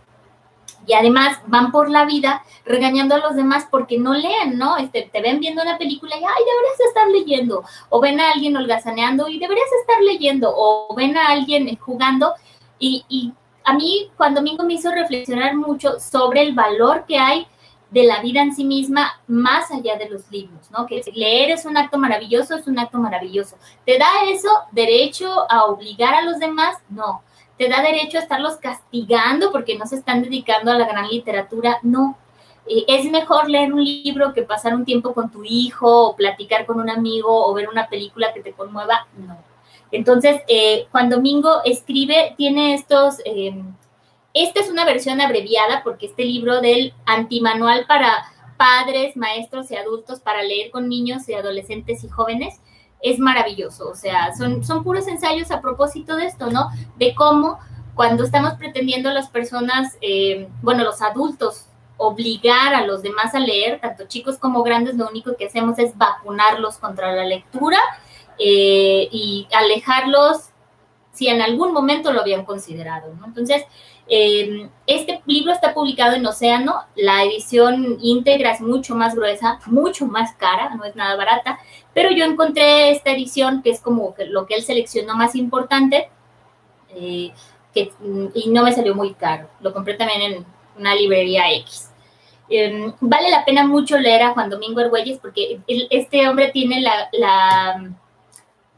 Y además van por la vida regañando a los demás porque no leen, ¿no? Este, te ven viendo una película y, ay, deberías estar leyendo. O ven a alguien holgazaneando y deberías estar leyendo. O ven a alguien jugando. Y, y a mí, Juan Domingo me hizo reflexionar mucho sobre el valor que hay de la vida en sí misma más allá de los libros, ¿no? Que leer es un acto maravilloso, es un acto maravilloso. ¿Te da eso derecho a obligar a los demás? No. ¿Te da derecho a estarlos castigando porque no se están dedicando a la gran literatura? No. Eh, es mejor leer un libro que pasar un tiempo con tu hijo o platicar con un amigo o ver una película que te conmueva? No. Entonces, eh, Juan Domingo escribe, tiene estos... Eh, esta es una versión abreviada porque este libro del antimanual para padres, maestros y adultos para leer con niños y adolescentes y jóvenes es maravilloso. O sea, son, son puros ensayos a propósito de esto, ¿no? De cómo cuando estamos pretendiendo las personas, eh, bueno, los adultos, obligar a los demás a leer, tanto chicos como grandes, lo único que hacemos es vacunarlos contra la lectura eh, y alejarlos si en algún momento lo habían considerado, ¿no? Entonces, eh, este libro está publicado en Océano, la edición íntegra es mucho más gruesa, mucho más cara, no es nada barata, pero yo encontré esta edición que es como lo que él seleccionó más importante eh, que, y no me salió muy caro, lo compré también en una librería X. Em, vale la pena mucho leer a Juan Domingo Argüelles porque este hombre tiene la, la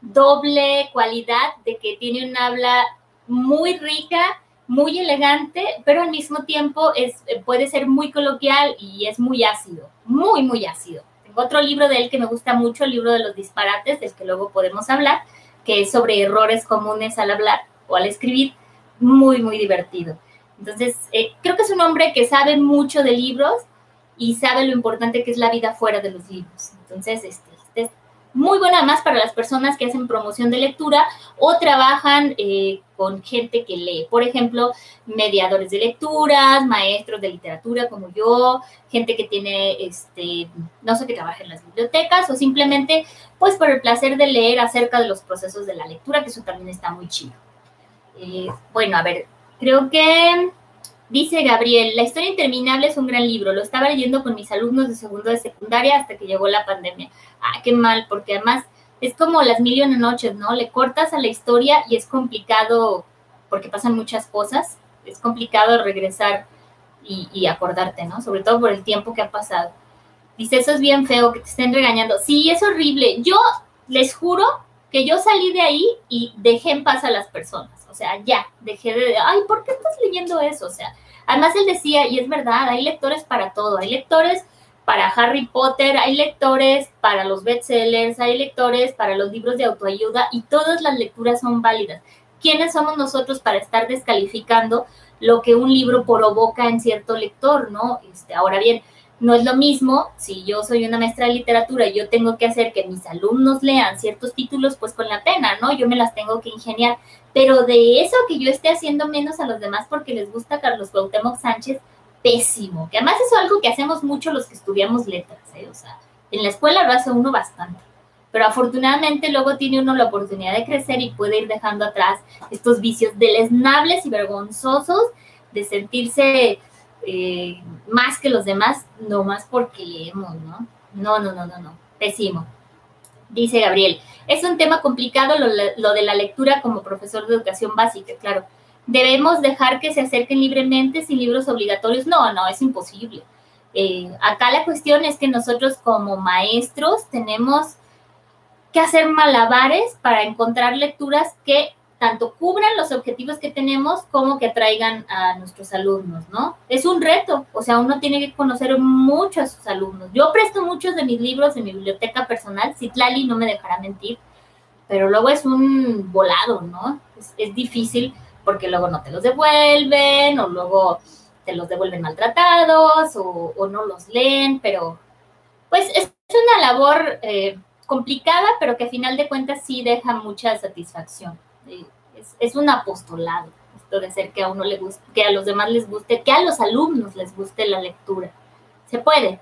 doble cualidad de que tiene un habla muy rica, muy elegante, pero al mismo tiempo es, eh, puede ser muy coloquial y es muy ácido, muy, muy ácido. Tengo otro libro de él que me gusta mucho, el libro de los disparates, del que luego podemos hablar, que es sobre errores comunes al hablar o al escribir, muy, muy divertido. Entonces, eh, creo que es un hombre que sabe mucho de libros y sabe lo importante que es la vida fuera de los libros. Entonces, este, este muy buena además para las personas que hacen promoción de lectura o trabajan eh, con gente que lee. Por ejemplo, mediadores de lecturas, maestros de literatura como yo, gente que tiene, este, no sé, que trabaja en las bibliotecas o simplemente, pues, por el placer de leer acerca de los procesos de la lectura, que eso también está muy chido. Eh, bueno, a ver, creo que Dice Gabriel, La historia interminable es un gran libro. Lo estaba leyendo con mis alumnos de segundo de secundaria hasta que llegó la pandemia. Ah, qué mal, porque además es como las mil y noches, ¿no? Le cortas a la historia y es complicado, porque pasan muchas cosas, es complicado regresar y, y acordarte, ¿no? Sobre todo por el tiempo que ha pasado. Dice, eso es bien feo, que te estén regañando. Sí, es horrible. Yo les juro que yo salí de ahí y dejé en paz a las personas. O sea, ya, dejé de, ay, ¿por qué estás leyendo eso? O sea, además él decía, y es verdad, hay lectores para todo, hay lectores para Harry Potter, hay lectores para los bestsellers, hay lectores para los libros de autoayuda y todas las lecturas son válidas. ¿Quiénes somos nosotros para estar descalificando lo que un libro provoca en cierto lector, no? Este, ahora bien, no es lo mismo si yo soy una maestra de literatura y yo tengo que hacer que mis alumnos lean ciertos títulos, pues con la pena, ¿no? Yo me las tengo que ingeniar. Pero de eso que yo esté haciendo menos a los demás porque les gusta Carlos Cuauhtémoc Sánchez, pésimo. Que además es algo que hacemos mucho los que estudiamos letras, ¿eh? O sea, en la escuela lo hace uno bastante. Pero afortunadamente luego tiene uno la oportunidad de crecer y puede ir dejando atrás estos vicios deleznables y vergonzosos de sentirse eh, más que los demás, no más porque leemos, ¿no? No, no, no, no, no, pésimo. Dice Gabriel, es un tema complicado lo, de la lectura como profesor de educación básica, claro. ¿Debemos dejar que se acerquen libremente sin libros obligatorios? No, no, es imposible. Eh, acá la cuestión es que nosotros como maestros tenemos que hacer malabares para encontrar lecturas que tanto cubran los objetivos que tenemos como que atraigan a nuestros alumnos, ¿no? Es un reto, o sea, uno tiene que conocer mucho a sus alumnos. Yo presto muchos de mis libros en mi biblioteca personal, Citlali no me dejará mentir, pero luego es un volado, ¿no? Es, difícil porque luego no te los devuelven o luego te los devuelven maltratados o, no los leen, pero pues es una labor eh, complicada, pero que a final de cuentas sí deja mucha satisfacción es, un apostolado, esto de hacer que a uno le guste, que a los demás les guste, que a los alumnos les guste la lectura. Se puede.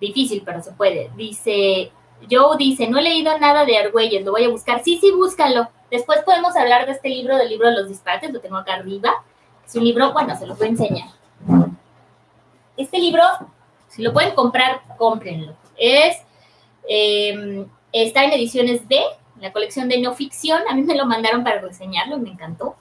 Difícil, pero se puede. Dice, Joe dice, no he leído nada de Argüelles, lo voy a buscar. Sí, sí, búscalo. Después podemos hablar de este libro, del libro de los disparates, lo tengo acá arriba. Es un libro, bueno, se lo voy a enseñar. Este libro, si lo pueden comprar, cómprenlo. Es, eh, está en ediciones D, la colección de no ficción. A mí me lo mandaron para reseñarlo y me encantó.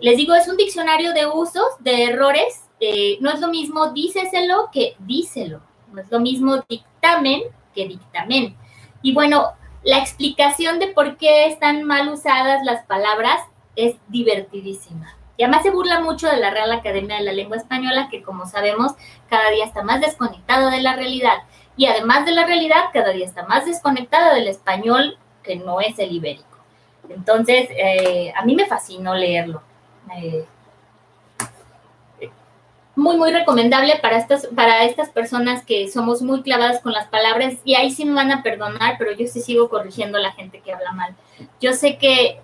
Les digo, es un diccionario de usos, de errores. Eh, no es lo mismo díceselo que díselo. No es lo mismo dictamen que dictamen. Y bueno, la explicación de por qué están mal usadas las palabras es divertidísima. Y además se burla mucho de la Real Academia de la Lengua Española, que como sabemos, cada día está más desconectada de la realidad. Y además de la realidad, cada día está más desconectada del español que no es el ibérico. Entonces, eh, a mí me fascinó leerlo. Eh, muy, muy recomendable para estas, para estas personas que somos muy clavadas con las palabras y ahí sí me van a perdonar, pero yo sí sigo corrigiendo a la gente que habla mal. Yo sé que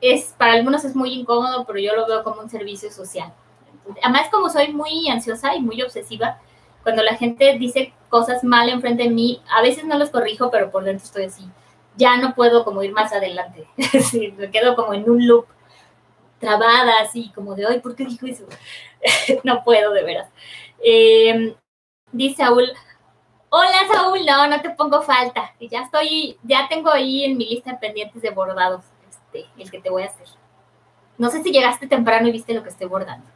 es, para algunos es muy incómodo, pero yo lo veo como un servicio social. Además, como soy muy ansiosa y muy obsesiva, cuando la gente dice cosas mal enfrente de mí, a veces no los corrijo, pero por dentro estoy así ya no puedo como ir más adelante. me quedo como en un loop trabada, así como de, ay, ¿por qué dijo eso? no puedo, de veras. Em, dice Saúl, hola Saúl, no, no te pongo falta. Ya estoy, ya tengo ahí en mi lista de pendientes de bordados, este, el que te voy a hacer. No sé si llegaste temprano y viste lo que estoy bordando.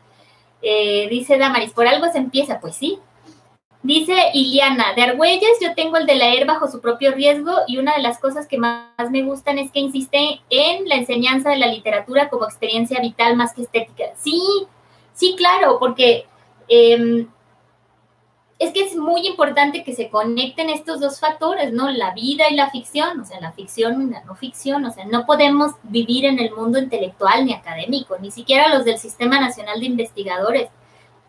Eh, dice Damaris, por algo se empieza, pues sí, Dice Iliana, de Argüelles yo tengo el de leer bajo su propio riesgo y una de las cosas que más me gustan es que insiste en la enseñanza de la literatura como experiencia vital más que estética. Sí, sí, claro, porque em, es que es muy importante que se conecten estos dos factores, ¿no? La vida y la ficción, o sea, la ficción y la no ficción, o sea, no podemos vivir en el mundo intelectual ni académico, ni siquiera los del Sistema Nacional de Investigadores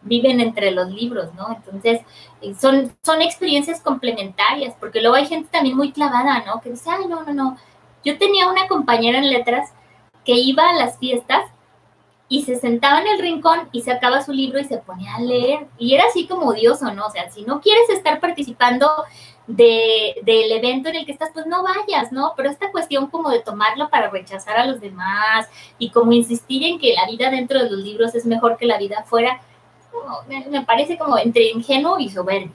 viven entre los libros, ¿no? Entonces, eh, son, son experiencias complementarias, porque luego hay gente también muy clavada, ¿no? Que dice, ay, no, no, no. Yo tenía una compañera en letras que iba a las fiestas y se sentaba en el rincón y sacaba su libro y se ponía a leer. Y era así como odioso, ¿no? O sea, si no quieres estar participando de, del evento en el que estás, pues no vayas, ¿no? Pero esta cuestión como de tomarlo para rechazar a los demás y como insistir en que la vida dentro de los libros es mejor que la vida afuera, me, parece como entre ingenuo y soberbio.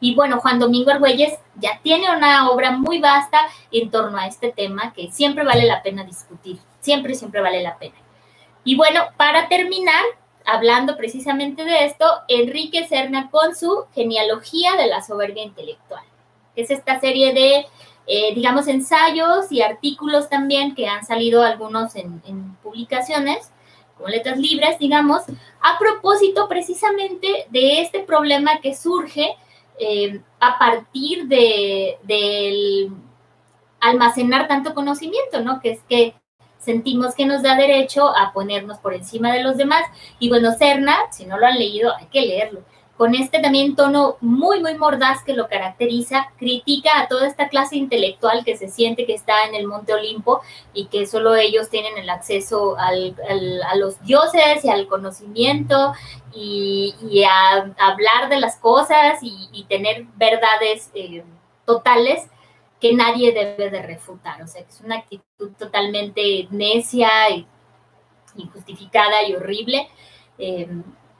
Y bueno, Juan Domingo Argüelles ya tiene una obra muy vasta en torno a este tema que siempre vale la pena discutir, siempre, siempre vale la pena. Y bueno, para terminar, hablando precisamente de esto, Enrique Serna con su genealogía de la soberbia intelectual es esta serie de, eh, digamos, ensayos y artículos también que han salido algunos en, publicaciones, como letras libres, digamos, a propósito precisamente de este problema que surge eh, a partir de, del almacenar tanto conocimiento, ¿no? Que es que sentimos que nos da derecho a ponernos por encima de los demás. Y bueno, Cerna, si no lo han leído, hay que leerlo con este también tono muy, muy mordaz que lo caracteriza, critica a toda esta clase intelectual que se siente que está en el Monte Olimpo y que solo ellos tienen el acceso a los dioses y al conocimiento y, a, hablar de las cosas y, tener verdades eh, totales que nadie debe de refutar. O sea, es una actitud totalmente necia y injustificada y horrible. Eh,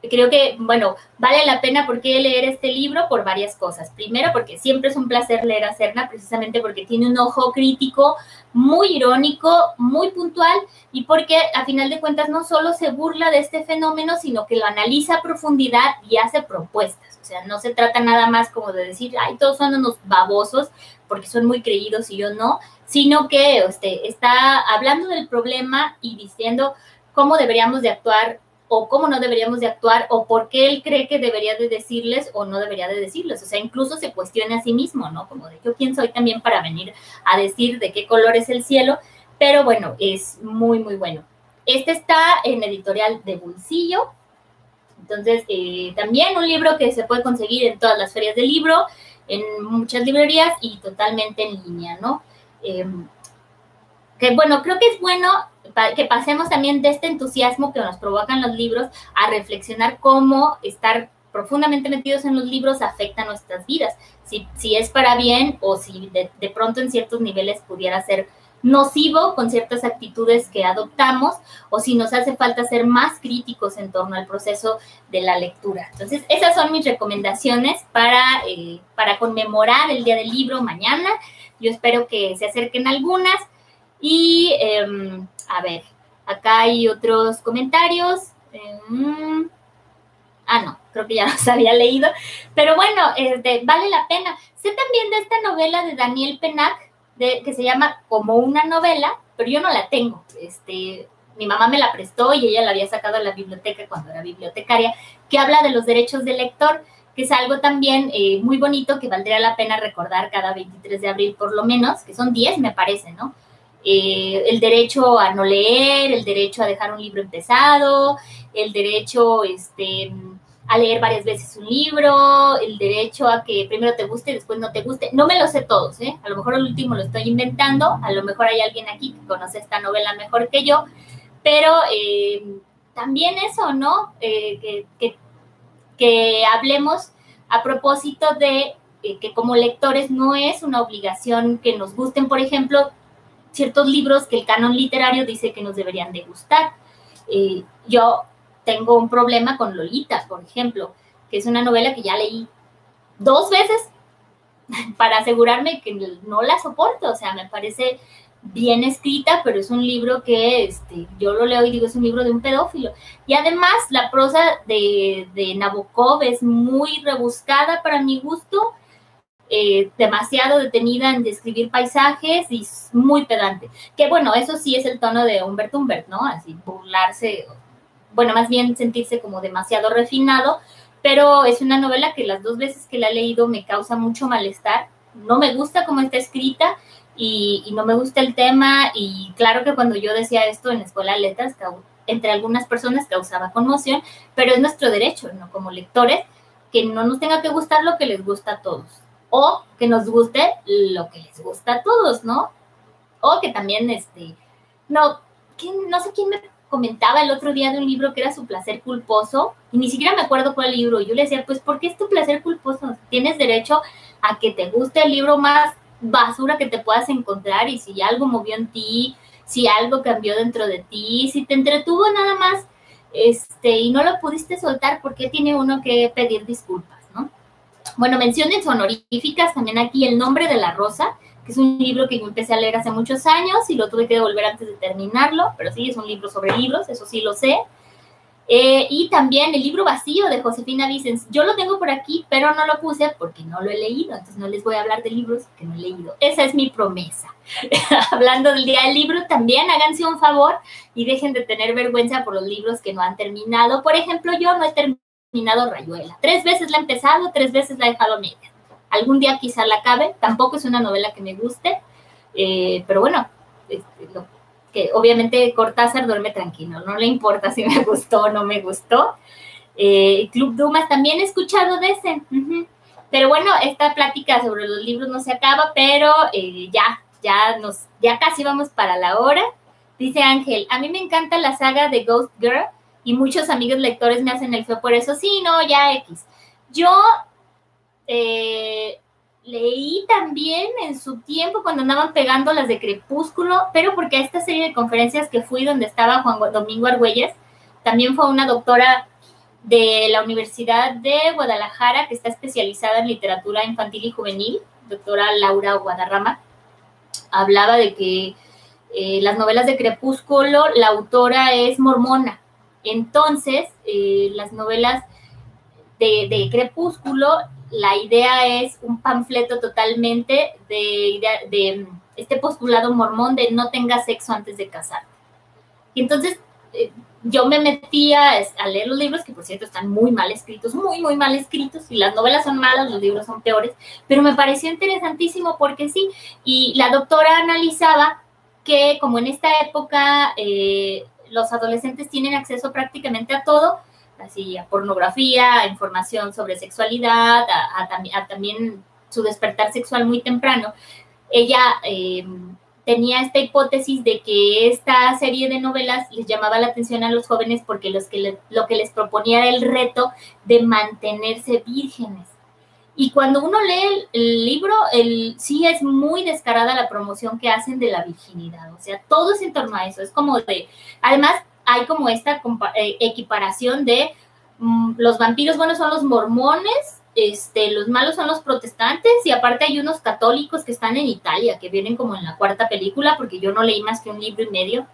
creo que, bueno, vale la pena porque leer este libro por varias cosas. Primero, porque siempre es un placer leer a Cerna, precisamente porque tiene un ojo crítico muy irónico, muy puntual, y porque a final de cuentas no solo se burla de este fenómeno, sino que lo analiza a profundidad y hace propuestas. O sea, no se trata nada más como de decir, ay, todos son unos babosos, porque son muy creídos y yo no, sino que este, está hablando del problema y diciendo cómo deberíamos de actuar o cómo no deberíamos de actuar o por qué él cree que debería de decirles o no debería de decirles. O sea, incluso se cuestiona a sí mismo, ¿no? Como de yo quién soy también para venir a decir de qué color es el cielo, pero bueno, es muy, muy bueno. Este está en editorial de bolsillo, entonces eh, también un libro que se puede conseguir en todas las ferias de libro, en muchas librerías y totalmente en línea, ¿no? Em, que bueno, creo que es bueno que pasemos también de este entusiasmo que nos provocan los libros a reflexionar cómo estar profundamente metidos en los libros afecta nuestras vidas, si, si es para bien o si de, de, pronto en ciertos niveles pudiera ser nocivo con ciertas actitudes que adoptamos o si nos hace falta ser más críticos en torno al proceso de la lectura. Entonces, esas son mis recomendaciones para, eh, para conmemorar el Día del Libro mañana. Yo espero que se acerquen algunas. Y em, a ver, acá hay otros comentarios. Em, ah, no, creo que ya los había leído. Pero bueno, este, vale la pena. Sé también de esta novela de Daniel Penac, de, que se llama Como una novela, pero yo no la tengo. Este, mi mamá me la prestó y ella la había sacado a la biblioteca cuando era bibliotecaria, que habla de los derechos del lector, que es algo también eh, muy bonito que valdría la pena recordar cada 23 de abril por lo menos, que son 10 me parece, ¿no? Eh, el derecho a no leer, el derecho a dejar un libro empezado, el derecho este, a leer varias veces un libro, el derecho a que primero te guste y después no te guste. No me lo sé todos, ¿eh? A lo mejor el último lo estoy inventando, a lo mejor hay alguien aquí que conoce esta novela mejor que yo, pero eh, también eso, ¿no? Eh, que, que, hablemos a propósito de que como lectores no es una obligación que nos gusten, por ejemplo, ciertos libros que el canon literario dice que nos deberían de gustar. Eh, yo tengo un problema con Lolita, por ejemplo, que es una novela que ya leí dos veces para asegurarme que no la soporto, o sea, me parece bien escrita, pero es un libro que este, yo lo leo y digo, es un libro de un pedófilo. Y además la prosa de, de Nabokov es muy rebuscada para mi gusto eh, demasiado detenida en describir paisajes y muy pedante. Que bueno, eso sí es el tono de Humbert Humbert, ¿no? Así burlarse, bueno, más bien sentirse como demasiado refinado, pero es una novela que las dos veces que la he leído me causa mucho malestar. No me gusta cómo está escrita y, y no me gusta el tema y claro que cuando yo decía esto en la escuela de letras, entre algunas personas causaba conmoción, pero es nuestro derecho, ¿no? Como lectores, que no nos tenga que gustar lo que les gusta a todos, o que nos guste lo que les gusta a todos, ¿no? O que también, este, no, no sé quién me comentaba el otro día de un libro que era su placer culposo, y ni siquiera me acuerdo cuál libro, yo le decía, pues, ¿por qué es tu placer culposo? Tienes derecho a que te guste el libro más basura que te puedas encontrar y si algo movió en ti, si algo cambió dentro de ti, si te entretuvo nada más este, y no lo pudiste soltar, ¿por qué tiene uno que pedir disculpas? Bueno, menciones honoríficas también aquí El nombre de la rosa, que es un libro que yo empecé a leer hace muchos años y lo tuve que devolver antes de terminarlo, pero sí, es un libro sobre libros, eso sí lo sé. Eh, y también el libro vacío de Josefina Vicens. Yo lo tengo por aquí, pero no lo puse porque no lo he leído. Entonces no les voy a hablar de libros que no he leído. Esa es mi promesa. Hablando del día del libro, también háganse un favor y dejen de tener vergüenza por los libros que no han terminado. Por ejemplo, yo no he terminado Rayuela. Tres veces la he empezado, tres veces la he dejado media. Algún día quizá la acabe. Tampoco es una novela que me guste. Eh, pero bueno, este, que obviamente Cortázar duerme tranquilo, no le importa si me gustó o no me gustó. Eh, Club Dumas también he escuchado de ese. Pero bueno, esta plática sobre los libros no se acaba, pero eh, ya, ya nos, ya casi vamos para la hora. Dice Ángel, a mí me encanta la saga de Ghost Girl y muchos amigos lectores me hacen el feo por eso. Sí, no, ya X. Yo eh, leí también en su tiempo cuando andaban pegando las de Crepúsculo, pero porque a esta serie de conferencias que fui donde estaba Juan Domingo Argüelles, también fue una doctora de la Universidad de Guadalajara que está especializada en literatura infantil y juvenil, doctora Laura Guadarrama, hablaba de que eh, las novelas de Crepúsculo, la autora es mormona. Entonces, eh, las novelas de, Crepúsculo la idea es un panfleto totalmente de, de, este postulado mormón de no tengas sexo antes de casarte. Y entonces eh, yo me metía a leer los libros, que por cierto están muy mal escritos, muy, muy mal escritos, y las novelas son malas, los libros son peores, pero me pareció interesantísimo porque sí, y la doctora analizaba que como en esta época eh, los adolescentes tienen acceso prácticamente a todo, así a pornografía, a información sobre sexualidad, a, también su despertar sexual muy temprano, ella eh, tenía esta hipótesis de que esta serie de novelas les llamaba la atención a los jóvenes porque los que lo que les proponía era el reto de mantenerse vírgenes. Y cuando uno lee el, libro, el, sí es muy descarada la promoción que hacen de la virginidad. O sea, todo es en torno a eso. Es como de, además, hay como esta eh, equiparación de mm, los vampiros buenos son los mormones, este, los malos son los protestantes y aparte hay unos católicos que están en Italia, que vienen como en la cuarta película, porque yo no leí más que un libro y medio,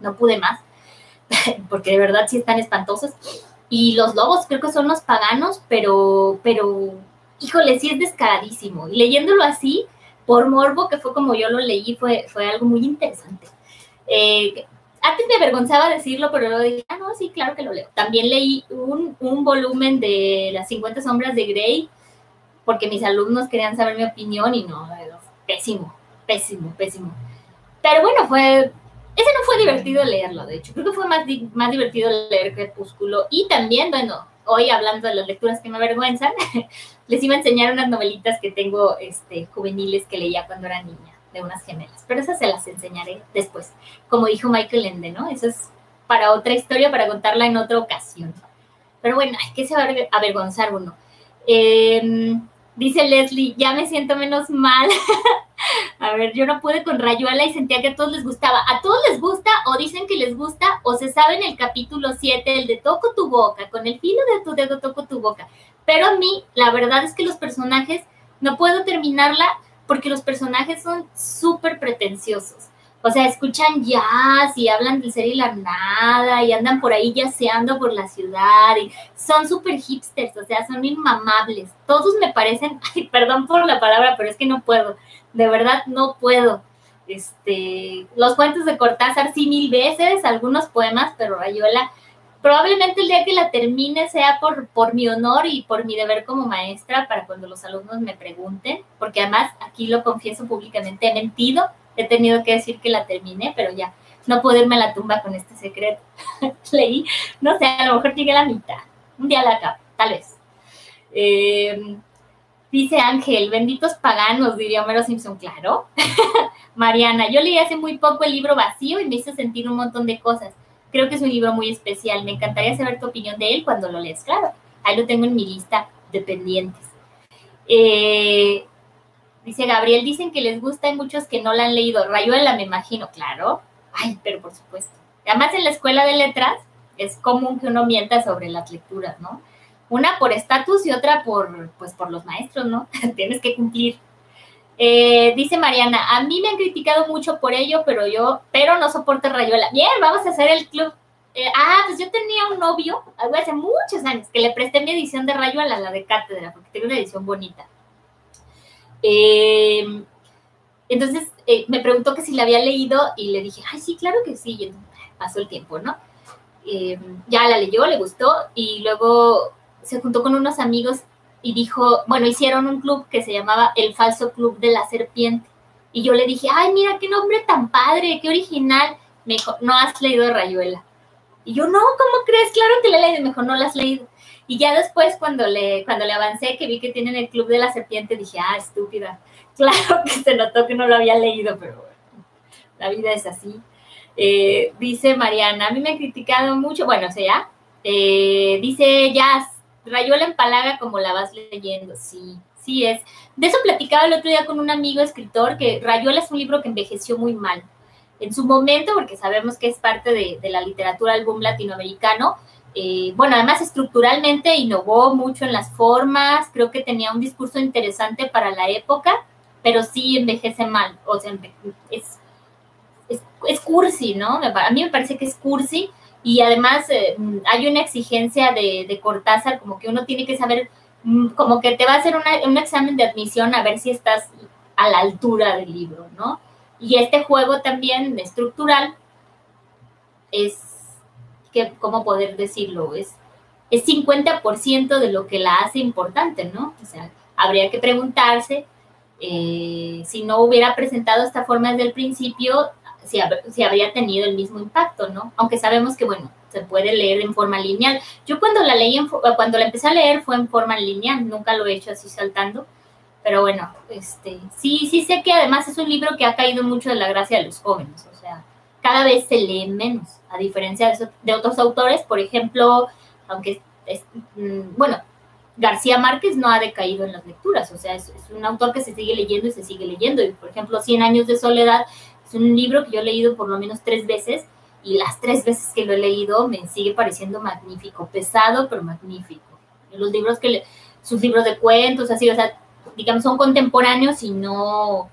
no pude más, porque de verdad sí están espantosos. Y los lobos creo que son los paganos, pero, pero, híjole, sí es descaradísimo. Y leyéndolo así, por morbo, que fue como yo lo leí, fue, fue algo muy interesante. Eh, antes me avergonzaba decirlo, pero luego dije, ah, no, sí, claro que lo leo. También leí un, un volumen de las 50 sombras de Grey, porque mis alumnos querían saber mi opinión y no, pésimo, pésimo, pésimo. Pero bueno, fue, ese no fue divertido leerlo, de hecho, creo que fue más, más divertido leer Crepúsculo. Y también, bueno, hoy hablando de las lecturas que me avergüenzan, les iba a enseñar unas novelitas que tengo este, juveniles que leía cuando era niña de unas gemelas, pero esas se las enseñaré después. Como dijo Michael Ende, ¿no? Eso es para otra historia, para contarla en otra ocasión. Pero bueno, hay que se va a avergonzar uno. Em, dice Leslie, ya me siento menos mal. a ver, yo no pude con Rayuela y sentía que a todos les gustaba. ¿A todos les gusta o dicen que les gusta o se sabe en el capítulo 7, el de toco tu boca, con el filo de tu dedo toco tu boca? Pero a mí, la verdad es que los personajes, no puedo terminarla porque los personajes son súper pretenciosos. O sea, escuchan jazz y hablan del ser y la nada y andan por ahí yaceando por la ciudad y son súper hipsters, o sea, son inmamables. Todos me parecen, ay, perdón por la palabra, pero es que no puedo, de verdad no puedo. Este, los cuentos de Cortázar sí mil veces, algunos poemas, pero Rayuela probablemente el día que la termine sea por, por mi honor y por mi deber como maestra para cuando los alumnos me pregunten, porque además aquí lo confieso públicamente, he mentido, he tenido que decir que la terminé, pero ya, no puedo irme a la tumba con este secreto. Leí, no sé, a lo mejor llegué a la mitad. Un día la acabo, tal vez. Eh, dice Ángel, benditos paganos, diría Homero Simpson, claro. Mariana, yo leí hace muy poco el libro vacío y me hizo sentir un montón de cosas. Creo que es un libro muy especial. Me encantaría saber tu opinión de él cuando lo lees, claro. Ahí lo tengo en mi lista de pendientes. Eh, dice Gabriel, dicen que les gusta, hay muchos que no la han leído. Rayuela, me imagino, claro. Ay, pero por supuesto. Además, en la escuela de letras es común que uno mienta sobre las lecturas, ¿no? Una por estatus y otra por, pues, por los maestros, ¿no? Tienes que cumplir. Eh, dice Mariana, a mí me han criticado mucho por ello, pero yo, pero no soporto Rayuela. Bien, vamos a hacer el club. Eh, ah, pues yo tenía un novio hace muchos años que le presté mi edición de Rayuela, la de cátedra, porque tengo una edición bonita. Eh, entonces eh, me preguntó que si la había leído y le dije, ay, sí, claro que sí. Y pasó el tiempo, ¿no? Eh, ya la leyó, le gustó y luego se juntó con unos amigos y dijo, bueno, hicieron un club que se llamaba El Falso Club de la Serpiente. Y yo le dije, ay, mira, qué nombre tan padre, qué original. Me dijo, no has leído Rayuela. Y yo, no, ¿cómo crees? Claro que la he leído. Me dijo, no la has leído. Y ya después, cuando le, cuando le avancé, que vi que tienen el Club de la Serpiente, dije, ah, estúpida. Claro que se notó que no lo había leído, pero la vida es así. Eh, dice Mariana, a mí me ha criticado mucho, bueno, o sea, eh, dice Jazz, Rayuela empalaga como la vas leyendo, sí, sí es. De eso platicaba el otro día con un amigo escritor, que Rayuela es un libro que envejeció muy mal. En su momento, porque sabemos que es parte de, de la literatura del boom latinoamericano, eh, bueno, además estructuralmente innovó mucho en las formas, creo que tenía un discurso interesante para la época, pero sí envejece mal, o sea, es, cursi, ¿no? A mí me parece que es cursi y además eh, hay una exigencia de, de, Cortázar, como que uno tiene que saber, mm, como que te va a hacer un examen de admisión a ver si estás a la altura del libro, ¿no? Y este juego también estructural es, ¿cómo poder decirlo? Es, es 50% de lo que la hace importante, ¿no? O sea, habría que preguntarse eh, si no hubiera presentado esta forma desde el principio, si, si, habría tenido el mismo impacto, ¿no? Aunque sabemos que, bueno, se puede leer en forma lineal. Yo cuando la leí, cuando la empecé a leer fue en forma lineal, nunca lo he hecho así saltando, pero bueno, este, sí, sí sé que además es un libro que ha caído mucho de la gracia de los jóvenes, o sea, cada vez se lee menos, a diferencia de, otros autores, por ejemplo, aunque, es, mm, bueno, García Márquez no ha decaído en las lecturas, o sea, es, un autor que se sigue leyendo y se sigue leyendo. Y, por ejemplo, Cien años de soledad es un libro que yo he leído por lo menos tres veces y las tres veces que lo he leído me sigue pareciendo magnífico, pesado, pero magnífico. Los libros que, le, sus libros de cuentos, así, o sea, digamos, son contemporáneos y no...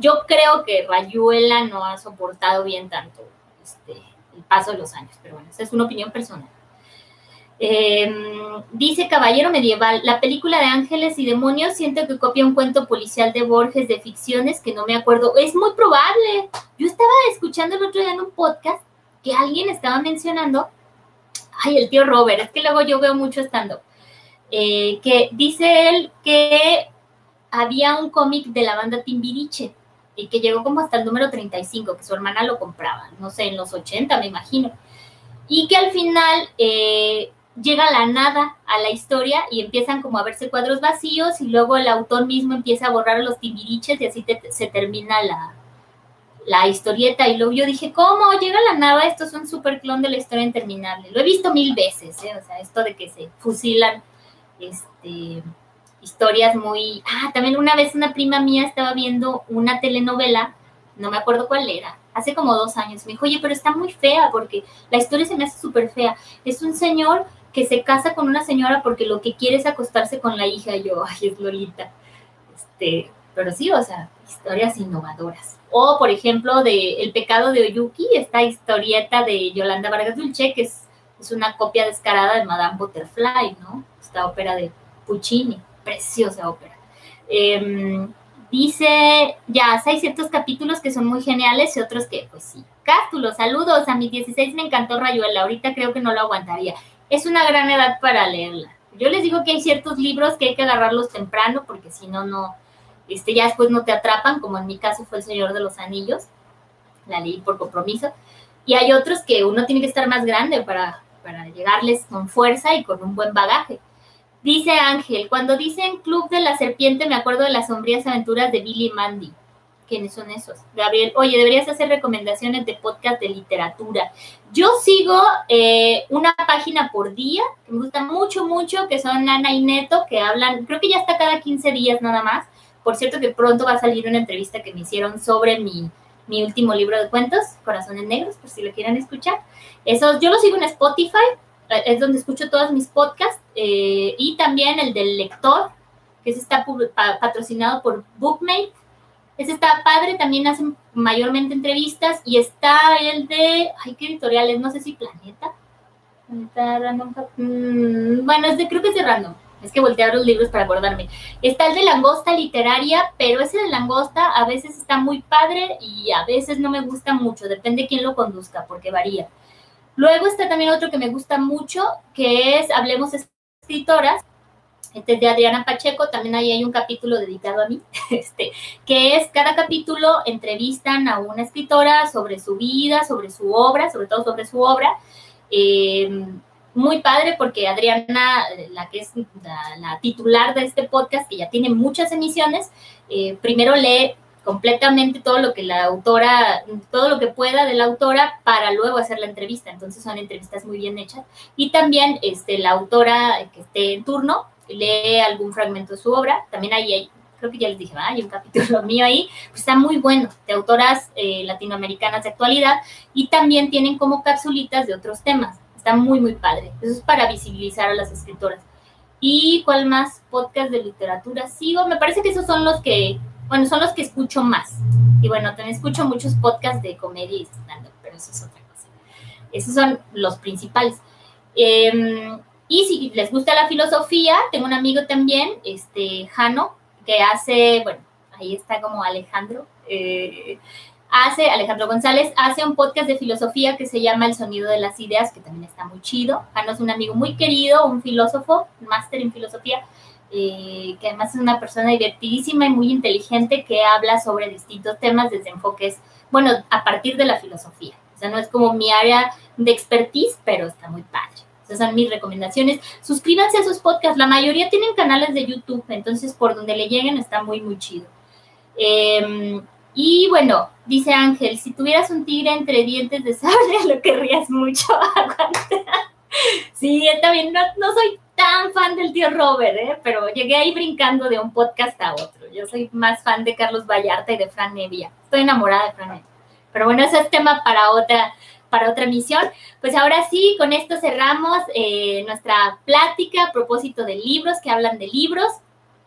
Yo creo que Rayuela no ha soportado bien tanto este, el paso de los años, pero bueno, esa es una opinión personal. Em, dice Caballero Medieval, la película de Ángeles y Demonios siento que copia un cuento policial de Borges de ficciones que no me acuerdo. Es muy probable. Yo estaba escuchando el otro día en un podcast que alguien estaba mencionando, ay, el tío Robert, es que luego yo veo mucho estando, eh, que dice él que había un cómic de la banda Timbiriche y que llegó como hasta el número 35, que su hermana lo compraba, no sé, en los 80 me imagino. Y que al final eh, llega la nada a la historia y empiezan como a verse cuadros vacíos y luego el autor mismo empieza a borrar los tibiriches y así se termina la, la historieta. Y luego yo dije, ¿cómo? Llega la nada, esto es un super clon de la historia interminable. Lo he visto mil veces, ¿eh? o sea, esto de que se fusilan este, historias muy... Ah, también una vez una prima mía estaba viendo una telenovela, no me acuerdo cuál era, hace como dos años. Me dijo, oye, pero está muy fea porque la historia se me hace súper fea. Es un señor que se casa con una señora porque lo que quiere es acostarse con la hija. Y yo, ay, es Lolita. Este, pero sí, o sea, historias innovadoras. O, por ejemplo, de El pecado de Oyuki, esta historieta de Yolanda Vargas Dulce, que es, es una copia descarada de Madame Butterfly, ¿no? Esta ópera de Puccini, preciosa ópera. Em, dice, ya, hay ciertos capítulos que son muy geniales y otros que, pues sí. Cástulo, saludos, a mis 16 me encantó Rayuela, ahorita creo que no lo aguantaría es una gran edad para leerla. Yo les digo que hay ciertos libros que hay que agarrarlos temprano porque si no, no, este, ya después no te atrapan, como en mi caso fue El Señor de los Anillos. la leí por compromiso. Y hay otros que uno tiene que estar más grande para, para llegarles con fuerza y con un buen bagaje. Dice Ángel, cuando dicen Club de la Serpiente me acuerdo de las sombrías aventuras de Billy Mandy. ¿Quiénes son esos? Gabriel, oye, deberías hacer recomendaciones de podcast de literatura. Yo sigo eh, una página por día, que me gusta mucho, mucho, que son Ana y Neto, que hablan, creo que ya está cada 15 días nada más. Por cierto que pronto va a salir una entrevista que me hicieron sobre mi, mi último libro de cuentos, Corazones Negros, por si lo quieren escuchar. Eso, yo lo sigo en Spotify, eh, es donde escucho todos mis podcasts, eh, y también el del lector, que está patrocinado por Bookmate. Ese está padre, también hacen mayormente entrevistas, y está el de, ay, qué editoriales, no sé si Planeta. Planeta Random, mm, bueno, es de, creo que es de Random es que voltear los libros para acordarme. Está el de langosta literaria, pero ese de langosta a veces está muy padre y a veces no me gusta mucho, depende de quién lo conduzca, porque varía. Luego está también otro que me gusta mucho, que es Hablemos Escritoras. Este es de Adriana Pacheco, también ahí hay un capítulo dedicado a mí, este, que es cada capítulo entrevistan a una escritora sobre su vida, sobre su obra, sobre todo sobre su obra. Eh, muy padre porque Adriana, la que es la, titular de este podcast, que ya tiene muchas emisiones, eh, primero lee completamente todo lo que la autora, todo lo que pueda de la autora para luego hacer la entrevista. Entonces son entrevistas muy bien hechas. Y también este, la autora que esté en turno lee algún fragmento de su obra. También hay, creo que ya les dije, hay un capítulo mío ahí, pues está muy bueno, de autoras eh, latinoamericanas de actualidad. Y también tienen como capsulitas de otros temas. Está muy, muy padre. Eso es para visibilizar a las escritoras. ¿Y cuál más? Podcast de literatura sigo. Me parece que esos son los que, bueno, son los que escucho más. Y bueno, también escucho muchos podcasts de comedia y stand pero eso es otra cosa. Esos son los principales. Em, y si les gusta la filosofía, tengo un amigo también, este, Jano, que hace, bueno, ahí está como Alejandro, eh, hace, Alejandro González, hace un podcast de filosofía que se llama El Sonido de las Ideas, que también está muy chido. Jano es un amigo muy querido, un filósofo, máster en filosofía, eh, que además es una persona divertidísima y muy inteligente que habla sobre distintos temas desde enfoques, bueno, a partir de la filosofía. O sea, no es como mi área de expertise, pero está muy padre. Esas son mis recomendaciones. Suscríbanse a sus podcasts. La mayoría tienen canales de YouTube, entonces por donde le lleguen está muy, muy chido. Eh, y bueno, dice Ángel, si tuvieras un tigre entre dientes de sable, lo querrías mucho. sí, también no, no, soy tan fan del tío Robert, ¿eh? pero llegué ahí brincando de un podcast a otro. Yo soy más fan de Carlos Vallarta y de Fran Nevia. Estoy enamorada de Fran Nevia. Pero bueno, ese es tema para otra, para otra misión. Pues ahora sí, con esto cerramos eh, nuestra plática a propósito de libros que hablan de libros.